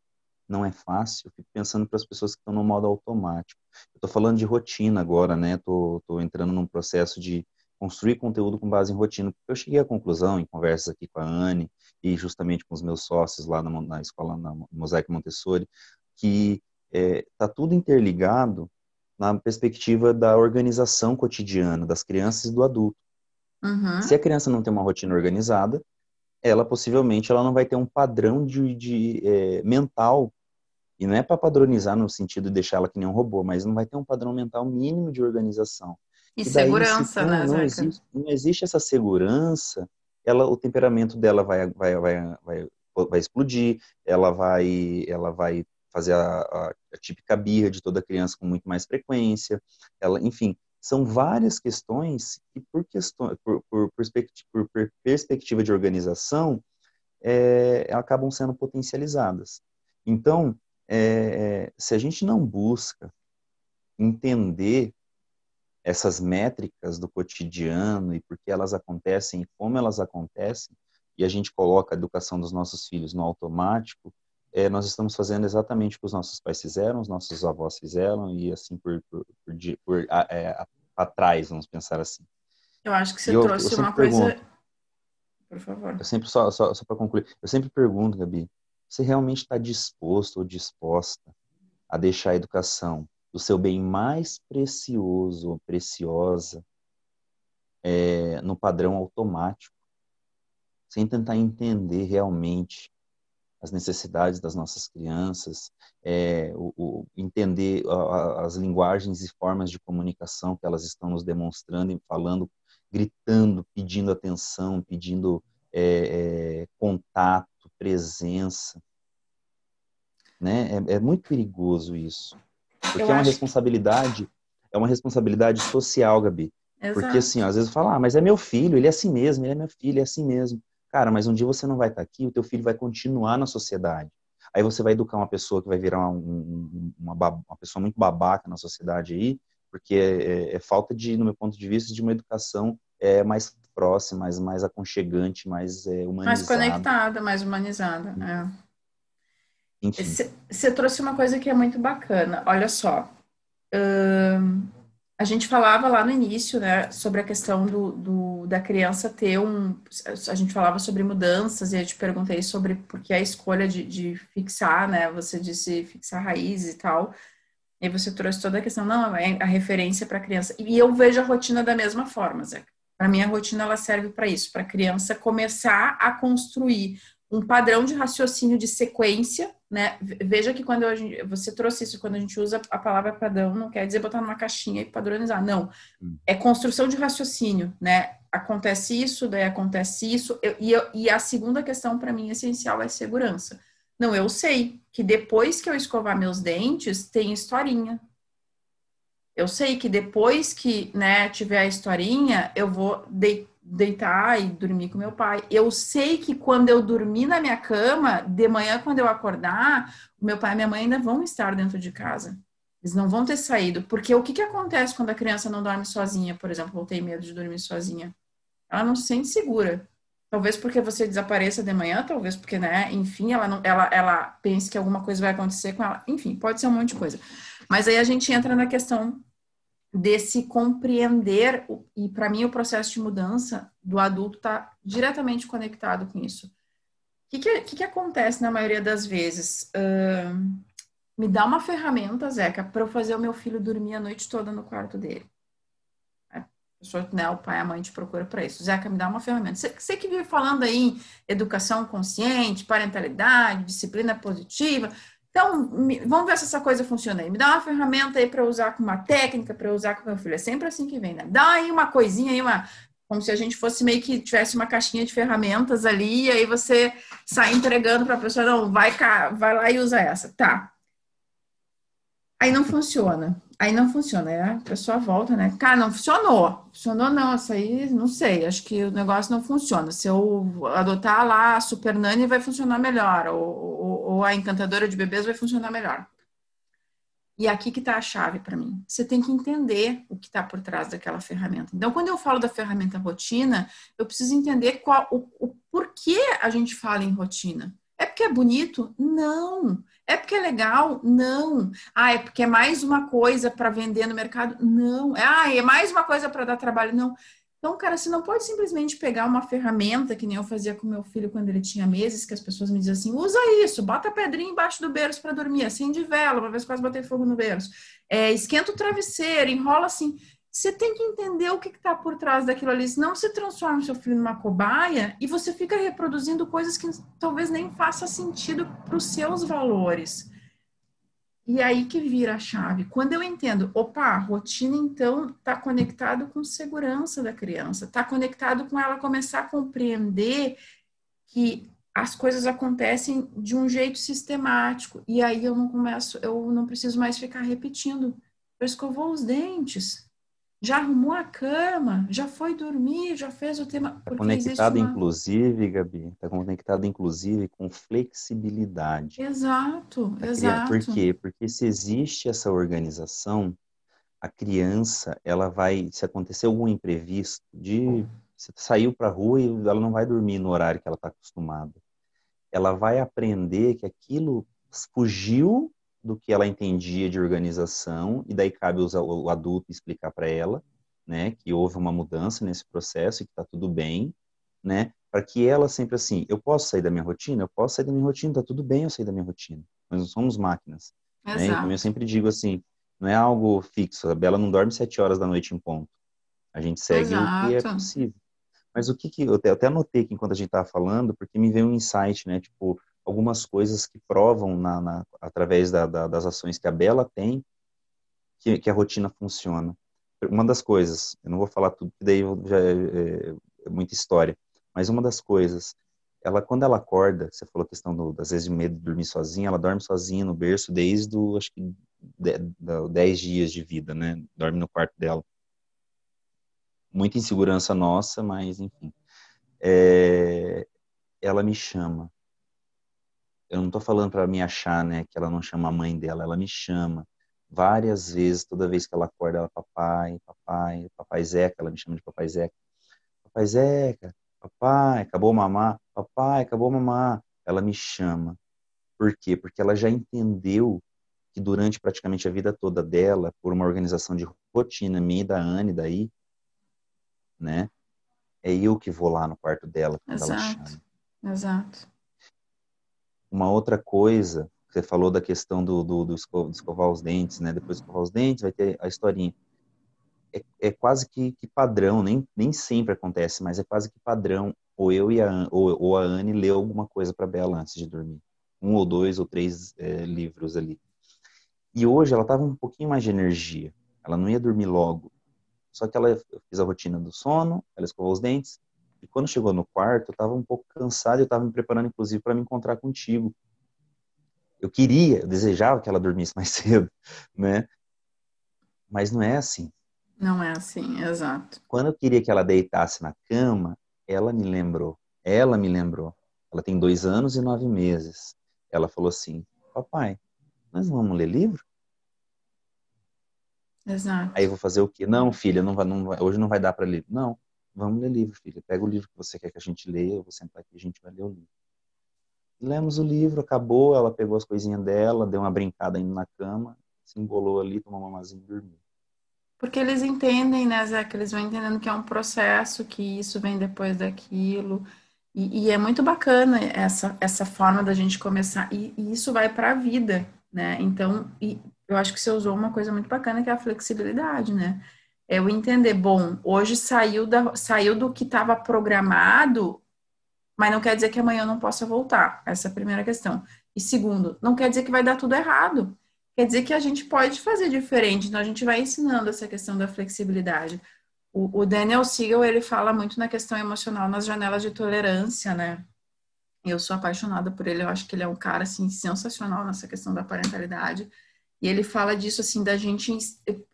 não é fácil, fico pensando para as pessoas que estão no modo automático. Eu estou falando de rotina agora, né? Estou entrando num processo de construir conteúdo com base em rotina, eu cheguei à conclusão, em conversas aqui com a Anne e justamente com os meus sócios lá na, na escola, na Montessori, que está é, tá tudo interligado na perspectiva da organização cotidiana das crianças e do adulto. Uhum. Se a criança não tem uma rotina organizada, ela possivelmente ela não vai ter um padrão de, de é, mental e não é para padronizar no sentido de deixá-la que nem um robô, mas não vai ter um padrão mental mínimo de organização. E, e daí, segurança, não, né, não existe, não existe essa segurança, ela, o temperamento dela vai, vai, vai, vai, vai explodir, ela vai, ela vai fazer a, a, a típica birra de toda criança com muito mais frequência, ela, enfim, são várias questões que por, questão, por, por, perspectiva, por perspectiva de organização é, acabam sendo potencializadas. Então, é, se a gente não busca entender essas métricas do cotidiano e por que elas acontecem e como elas acontecem, e a gente coloca a educação dos nossos filhos no automático, é, nós estamos fazendo exatamente o que os nossos pais fizeram, os nossos avós fizeram e assim por, por, por, por é, atrás, vamos pensar assim. Eu acho que você eu, trouxe eu uma coisa. Por favor. Eu sempre, só, só, só para concluir, eu sempre pergunto, Gabi, você realmente está disposto ou disposta a deixar a educação do seu bem mais precioso ou preciosa é, no padrão automático, sem tentar entender realmente as necessidades das nossas crianças, é, o, o, entender a, as linguagens e formas de comunicação que elas estão nos demonstrando e falando, gritando, pedindo atenção, pedindo é, é, contato, presença. Né? É, é, muito perigoso isso. Porque Eu é uma acho... responsabilidade, é uma responsabilidade social, Gabi. Exato. Porque assim, às vezes fala, ah, mas é meu filho, ele é assim mesmo, ele é meu filho, ele é assim mesmo. Cara, mas um dia você não vai estar aqui, o teu filho vai continuar na sociedade. Aí você vai educar uma pessoa que vai virar um, uma, uma, pessoa muito babaca na sociedade aí, porque é, é, é, falta de, no meu ponto de vista, de uma educação é, mais próxima, mais, mais aconchegante, mais é, humanizada. Mais conectada, mais humanizada, né? Você trouxe uma coisa que é muito bacana. Olha só, hum, a gente falava lá no início, né, sobre a questão do, do, da criança ter um. A gente falava sobre mudanças e eu te perguntei sobre por que a escolha de, de fixar, né? Você disse fixar raízes e tal. E você trouxe toda a questão, não, é a referência para a criança. E eu vejo a rotina da mesma forma, Zé. Para mim, a rotina ela serve para isso, para a criança começar a construir um padrão de raciocínio de sequência, né? Veja que quando eu, você trouxe isso, quando a gente usa a palavra padrão, não quer dizer botar numa caixinha e padronizar, não. Hum. É construção de raciocínio, né? Acontece isso, daí acontece isso, eu, e, eu, e a segunda questão para mim essencial é segurança. Não, eu sei que depois que eu escovar meus dentes, tem historinha. Eu sei que depois que, né, tiver a historinha, eu vou deitar deitar e dormir com meu pai. Eu sei que quando eu dormir na minha cama, de manhã, quando eu acordar, meu pai e minha mãe ainda vão estar dentro de casa. Eles não vão ter saído. Porque o que, que acontece quando a criança não dorme sozinha, por exemplo, ou tem medo de dormir sozinha? Ela não se sente segura. Talvez porque você desapareça de manhã, talvez porque, né, enfim, ela, não, ela, ela pense que alguma coisa vai acontecer com ela. Enfim, pode ser um monte de coisa. Mas aí a gente entra na questão desse compreender, e para mim o processo de mudança do adulto está diretamente conectado com isso. O que, que, que, que, acontece na maioria das vezes? Uh, me dá uma ferramenta, Zeca, para eu fazer o meu filho dormir a noite toda no quarto dele. É, pessoa, né, o pai e a mãe te procura para isso. Zeca, me dá uma ferramenta. Você, você que vive falando aí em educação consciente, parentalidade, disciplina positiva, então, me, vamos ver se essa coisa funciona aí. Me dá uma ferramenta aí para usar com uma técnica, para usar com meu filho. É sempre assim que vem, né? Dá aí uma coisinha aí, uma, como se a gente fosse meio que tivesse uma caixinha de ferramentas ali, e aí você sai entregando para a pessoa, não, vai, cá, vai lá e usa essa. Tá. Aí não funciona. Aí não funciona, é, a pessoa volta, né? Cara, não funcionou. Funcionou não, isso aí, não sei, acho que o negócio não funciona. Se eu adotar lá a Super Nani, vai funcionar melhor, ou, ou, ou a Encantadora de Bebês vai funcionar melhor. E aqui que está a chave para mim. Você tem que entender o que está por trás daquela ferramenta. Então, quando eu falo da ferramenta rotina, eu preciso entender qual o, o porquê a gente fala em rotina. É porque é bonito? Não. É porque é legal? Não. Ah, é porque é mais uma coisa para vender no mercado? Não. Ah, é mais uma coisa para dar trabalho? Não. Então, cara, você não pode simplesmente pegar uma ferramenta que nem eu fazia com meu filho quando ele tinha meses, que as pessoas me diziam assim: usa isso, bota a pedrinha embaixo do berço para dormir, acende vela, uma vez quase botei fogo no berço, é, esquenta o travesseiro, enrola assim. Você tem que entender o que está por trás daquilo ali, senão você transforma o seu filho numa cobaia e você fica reproduzindo coisas que talvez nem faça sentido para os seus valores. E aí que vira a chave. Quando eu entendo, opa, rotina então está conectado com segurança da criança, está conectado com ela começar a compreender que as coisas acontecem de um jeito sistemático. E aí eu não começo, eu não preciso mais ficar repetindo. Eu escovou os dentes, já arrumou a cama, já foi dormir, já fez o tema. Está conectado, uma... inclusive, Gabi, está conectado, inclusive, com flexibilidade. Exato, exato. Por quê? Porque se existe essa organização, a criança, ela vai, se acontecer algum imprevisto, de você saiu para a rua e ela não vai dormir no horário que ela está acostumada. Ela vai aprender que aquilo fugiu do que ela entendia de organização, e daí cabe o adulto explicar para ela, né, que houve uma mudança nesse processo e que está tudo bem, né, para que ela sempre assim, eu posso sair da minha rotina, eu posso sair da minha rotina, está tudo bem eu sair da minha rotina, nós não somos máquinas, né, então eu sempre digo assim, não é algo fixo, a Bela não dorme sete horas da noite em ponto, a gente segue Exato. o que é possível. Mas o que que, eu até, eu até anotei aqui enquanto a gente estava falando, porque me veio um insight, né, tipo, algumas coisas que provam na, na através da, da, das ações que a Bela tem que, que, a rotina funciona. Uma das coisas, eu não vou falar tudo, daí já é, é, é, muita história, mas uma das coisas, ela quando ela acorda, você falou a questão do, às vezes de medo de dormir sozinha, ela dorme sozinha no berço desde o, acho que 10 dias de vida, né? Dorme no quarto dela. Muita insegurança nossa, mas enfim. É, ela me chama eu não estou falando para me achar, né, que ela não chama a mãe dela, ela me chama várias vezes, toda vez que ela acorda, ela, papai, papai, papai Zeca, ela me chama de papai Zeca. Papai Zeca, papai, acabou mamar, papai, acabou mamar. Ela me chama. Por quê? Porque ela já entendeu que durante praticamente a vida toda dela, por uma organização de rotina minha e da Anne daí, né? É eu que vou lá no quarto dela quando Exato. ela chama. Exato. Uma outra coisa, você falou da questão do, do, do, escovar os dentes, né? Depois de escovar os dentes, vai ter a historinha. É, é quase que, que, padrão, nem, nem sempre acontece, mas é quase que padrão. Ou eu e a, ou, ou a Anne lê alguma coisa para Bela antes de dormir. Um ou dois ou três é, livros ali. E hoje ela estava um pouquinho mais de energia. Ela não ia dormir logo. Só que ela fiz a rotina do sono, ela escovou os dentes, e quando chegou no quarto, eu estava um pouco cansado, eu estava me preparando inclusive para me encontrar contigo. Eu queria, eu desejava que ela dormisse mais cedo, né? Mas não é assim. Não é assim, exato. Quando eu queria que ela deitasse na cama, ela me lembrou. Ela me lembrou. Ela tem dois anos e nove meses. Ela falou assim: Papai, nós vamos ler livro? Exato. Aí eu vou fazer o quê? Não, filha, não vai, não vai, hoje não vai dar para ler. Não, vamos ler livro, filha. Pega o livro que você quer que a gente leia, eu vou sentar aqui e a gente vai ler o livro. Lemos o livro, acabou, ela pegou as coisinhas dela, deu uma brincada indo na cama, se embolou ali, tomou uma mamazinha e dormiu. Porque eles entendem, né, Zé, que eles vão entendendo que é um processo, que isso vem depois daquilo. E, e é muito bacana essa, essa forma da gente começar. E, e isso vai para a vida, né? Então, e, eu acho que você usou uma coisa muito bacana que é a flexibilidade, né? O entender, bom, hoje saiu, da, saiu do que estava programado, mas não quer dizer que amanhã eu não possa voltar. Essa é a primeira questão. E segundo, não quer dizer que vai dar tudo errado. Quer dizer que a gente pode fazer diferente. Então a gente vai ensinando essa questão da flexibilidade. O, o Daniel Siegel, ele fala muito na questão emocional nas janelas de tolerância, né? Eu sou apaixonada por ele, eu acho que ele é um cara assim sensacional nessa questão da parentalidade. E ele fala disso assim da gente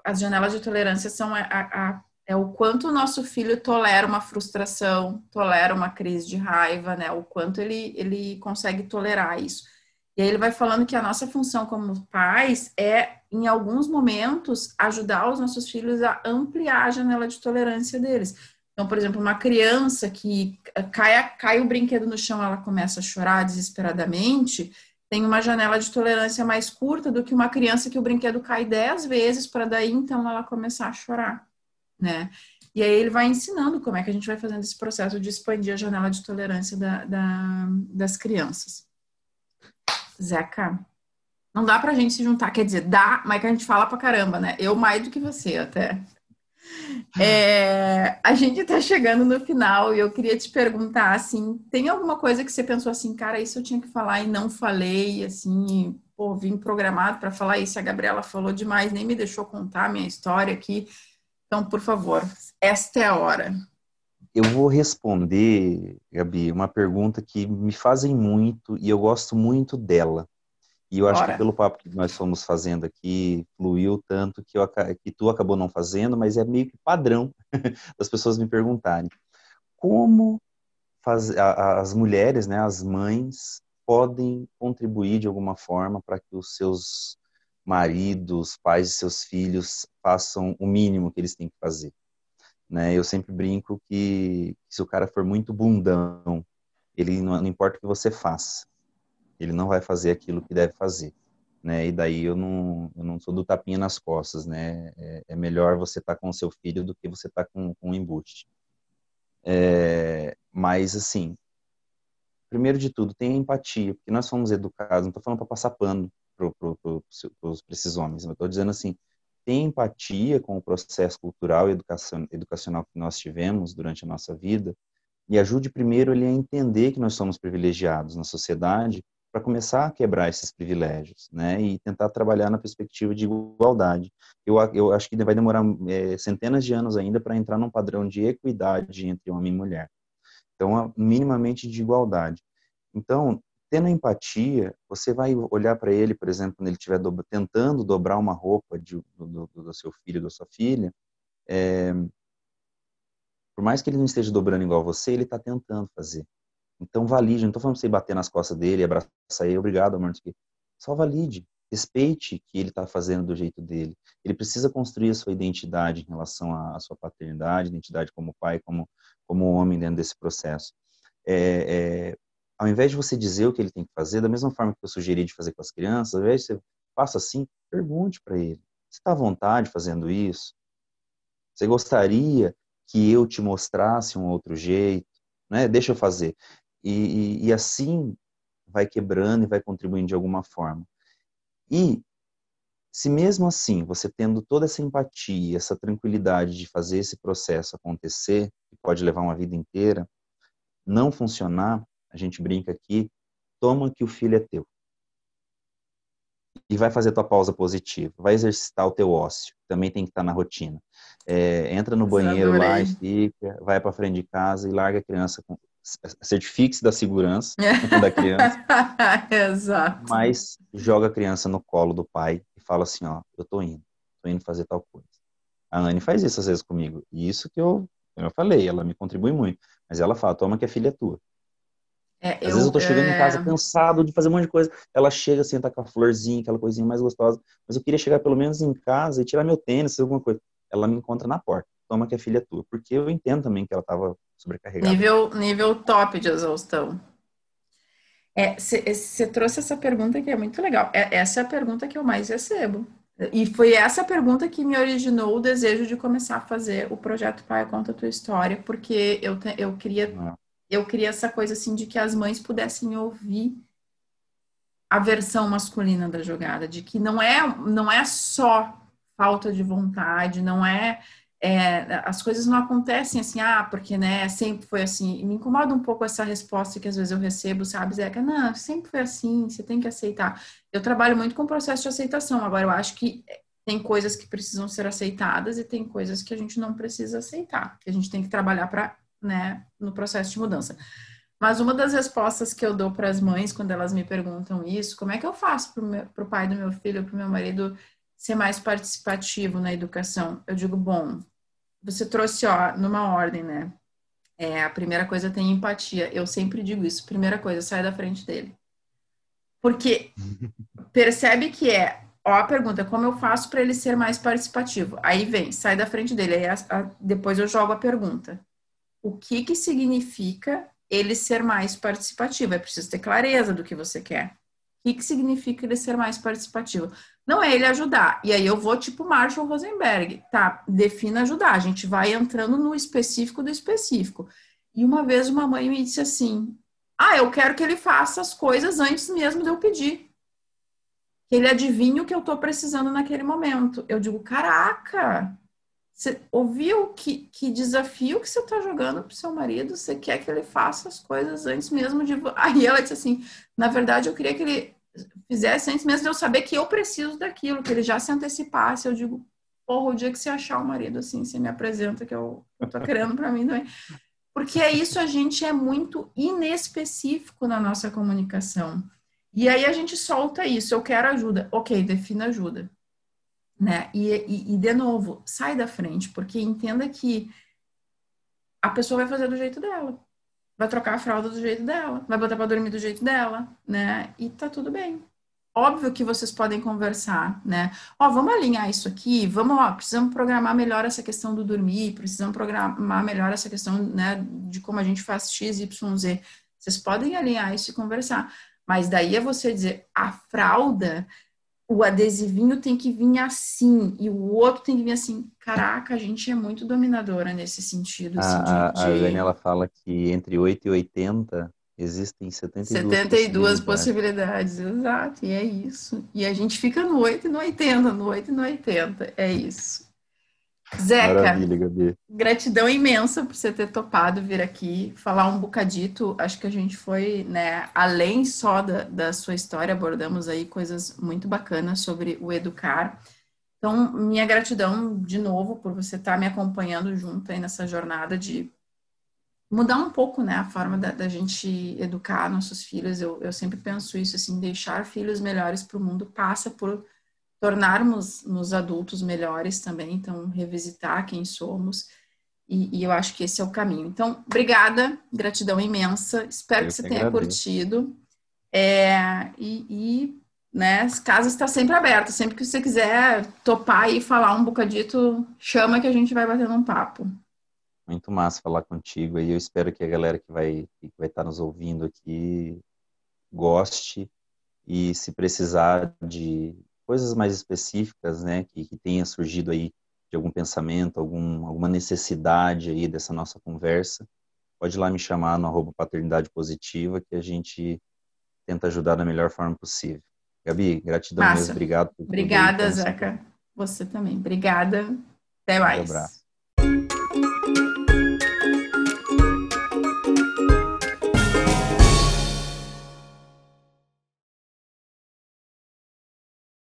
as janelas de tolerância são a, a, é o quanto o nosso filho tolera uma frustração, tolera uma crise de raiva, né? O quanto ele ele consegue tolerar isso. E aí ele vai falando que a nossa função como pais é, em alguns momentos, ajudar os nossos filhos a ampliar a janela de tolerância deles. Então, por exemplo, uma criança que cai, cai o brinquedo no chão, ela começa a chorar desesperadamente, tem uma janela de tolerância mais curta do que uma criança que o brinquedo cai dez vezes para daí então ela começar a chorar, né? E aí ele vai ensinando como é que a gente vai fazendo esse processo de expandir a janela de tolerância da, da, das crianças. Zeca, não dá pra gente se juntar, quer dizer, dá, mas que a gente fala pra caramba, né? Eu mais do que você até. É, a gente está chegando no final e eu queria te perguntar assim, tem alguma coisa que você pensou assim, cara, isso eu tinha que falar e não falei, assim, pô, vim programado para falar isso, a Gabriela falou demais, nem me deixou contar a minha história aqui. Então, por favor, esta é a hora. Eu vou responder, Gabi, uma pergunta que me fazem muito e eu gosto muito dela. E eu acho Bora. que pelo papo que nós fomos fazendo aqui, fluiu tanto que, eu, que tu acabou não fazendo, mas é meio que padrão das pessoas me perguntarem. Como faz, a, as mulheres, né, as mães, podem contribuir de alguma forma para que os seus maridos, pais de seus filhos façam o mínimo que eles têm que fazer? Né? Eu sempre brinco que se o cara for muito bundão, ele não, não importa o que você faça, ele não vai fazer aquilo que deve fazer. Né? E daí eu não, eu não sou do tapinha nas costas, né? É, é melhor você estar tá com o seu filho do que você estar tá com, com um embuste. É, mas, assim, primeiro de tudo, tenha empatia, porque nós fomos educados, não estou falando para passar pano para pro, pro, esses homens, eu estou dizendo assim, tenha empatia com o processo cultural e educação, educacional que nós tivemos durante a nossa vida e ajude primeiro ele a entender que nós somos privilegiados na sociedade para começar a quebrar esses privilégios, né, e tentar trabalhar na perspectiva de igualdade. Eu, eu acho que vai demorar é, centenas de anos ainda para entrar num padrão de equidade entre homem e mulher. Então, minimamente de igualdade. Então, tendo empatia, você vai olhar para ele, por exemplo, quando ele estiver do, tentando dobrar uma roupa de, do, do, do, seu filho, da sua filha, é, por mais que ele não esteja dobrando igual você, ele está tentando fazer. Então valide, não estou falando para você bater nas costas dele, abraçar ele, obrigado, amor, só valide, respeite que ele está fazendo do jeito dele. Ele precisa construir a sua identidade em relação à, sua paternidade, identidade como pai, como, como homem dentro desse processo. É, é, ao invés de você dizer o que ele tem que fazer, da mesma forma que eu sugeri de fazer com as crianças, ao invés de você faça assim, pergunte para ele. Você está à vontade fazendo isso? Você gostaria que eu te mostrasse um outro jeito? Né? Deixa eu fazer. E, e, e assim vai quebrando e vai contribuindo de alguma forma. E se mesmo assim, você tendo toda essa empatia, essa tranquilidade de fazer esse processo acontecer, que pode levar uma vida inteira, não funcionar, a gente brinca aqui, toma que o filho é teu. E vai fazer tua pausa positiva, vai exercitar o teu ócio, também tem que estar na rotina. É, entra no banheiro lá e fica, vai para frente de casa e larga a criança com, certifique-se da segurança da criança. Exato. Mas joga a criança no colo do pai e fala assim, ó, eu tô indo, tô indo fazer tal coisa. A Anne faz isso às vezes comigo. E isso que eu, eu falei, ela me contribui muito. Mas ela fala, toma que a filha é tua. É, Às eu, vezes eu tô chegando é... em casa cansado de fazer um monte de coisa. Ela chega, senta com a florzinha, aquela coisinha mais gostosa. Mas eu queria chegar pelo menos em casa e tirar meu tênis, alguma coisa. Ela me encontra na porta. Toma que a filha é tua. Porque eu entendo também que ela tava sobrecarregada. Nível, nível top de exaustão. Você é, trouxe essa pergunta que é muito legal. É, essa é a pergunta que eu mais recebo. E foi essa pergunta que me originou o desejo de começar a fazer o projeto Pai Conta a Tua História, porque eu, eu queria ah eu queria essa coisa assim de que as mães pudessem ouvir a versão masculina da jogada, de que não é não é só falta de vontade, não é, é as coisas não acontecem assim, ah, porque né, sempre foi assim. Me incomoda um pouco essa resposta que às vezes eu recebo, sabe, Zeca? Não, sempre foi assim, você tem que aceitar. Eu trabalho muito com o processo de aceitação, agora eu acho que tem coisas que precisam ser aceitadas e tem coisas que a gente não precisa aceitar, que a gente tem que trabalhar para né, no processo de mudança. Mas uma das respostas que eu dou para as mães quando elas me perguntam isso, como é que eu faço para o pai do meu filho, para o meu marido ser mais participativo na educação? Eu digo, bom, você trouxe, ó, numa ordem, né? É, a primeira coisa tem empatia. Eu sempre digo isso. Primeira coisa, sai da frente dele. Porque percebe que é, ó, a pergunta, como eu faço para ele ser mais participativo? Aí vem, sai da frente dele. Aí a, a, depois eu jogo a pergunta o que, que significa ele ser mais participativo. É preciso ter clareza do que você quer. O que, que significa ele ser mais participativo? Não é ele ajudar. E aí eu vou tipo Marshall Rosenberg. Tá, defina ajudar. A gente vai entrando no específico do específico. E uma vez uma mãe me disse assim: Ah, eu quero que ele faça as coisas antes mesmo de eu pedir. Que ele adivinhe o que eu estou precisando naquele momento. Eu digo: Caraca, você ouviu que, que desafio que você está jogando para o seu marido? Você quer que ele faça as coisas antes mesmo de. Aí ela disse assim: na verdade, eu queria que ele fizesse antes mesmo de eu saber que eu preciso daquilo, que ele já se antecipasse. Eu digo, porra, o dia que você achar o marido assim, você me apresenta que eu, eu tô querendo para mim também. Porque é isso, a gente é muito inespecífico na nossa comunicação. E aí a gente solta isso, eu quero ajuda. Ok, defina ajuda né? E, e, e, de novo, sai da frente, porque entenda que a pessoa vai fazer do jeito dela, vai trocar a fralda do jeito dela, vai botar para dormir do jeito dela, né? E tá tudo bem. Óbvio que vocês podem conversar, né? Ó, vamos alinhar isso aqui, vamos, ó, precisamos programar melhor essa questão do dormir, precisamos programar melhor essa questão, né, de como a gente faz X, Y, Z. Vocês podem alinhar isso e conversar. Mas daí é você dizer, a fralda o adesivinho tem que vir assim e o outro tem que vir assim. Caraca, a gente é muito dominadora nesse sentido. Assim, a, de, a Jane, ela fala que entre 8 e 80 existem 72, 72 possibilidades. possibilidades. Exato, e é isso. E a gente fica no 8 e no 80, no 8 e no 80, é isso. Zeca, Maravilha, Gabi. gratidão imensa por você ter topado vir aqui falar um bocadito. Acho que a gente foi, né, além só da, da sua história, abordamos aí coisas muito bacanas sobre o educar. Então, minha gratidão de novo por você estar me acompanhando junto aí nessa jornada de mudar um pouco, né, a forma da, da gente educar nossos filhos. Eu, eu sempre penso isso, assim, deixar filhos melhores para o mundo passa por tornarmos nos adultos melhores também, então revisitar quem somos. E, e, eu acho que esse é o caminho. Então, obrigada, gratidão imensa. Espero eu que você tenha agradeço. curtido. É, e, e né, as casas está sempre aberta. Sempre que você quiser topar e falar um bocadito, chama que a gente vai batendo um papo. Muito massa falar contigo e eu espero que a galera que vai, que vai estar nos ouvindo aqui goste e se precisar de coisas mais específicas, né, que, que tenha surgido aí de algum pensamento, algum, alguma necessidade aí dessa nossa conversa, pode ir lá me chamar no arroba paternidade positiva que a gente tenta ajudar da melhor forma possível. Gabi, gratidão Massa. mesmo, obrigado. Obrigada, Zeca. Você também. Obrigada. Até mais. Um abraço.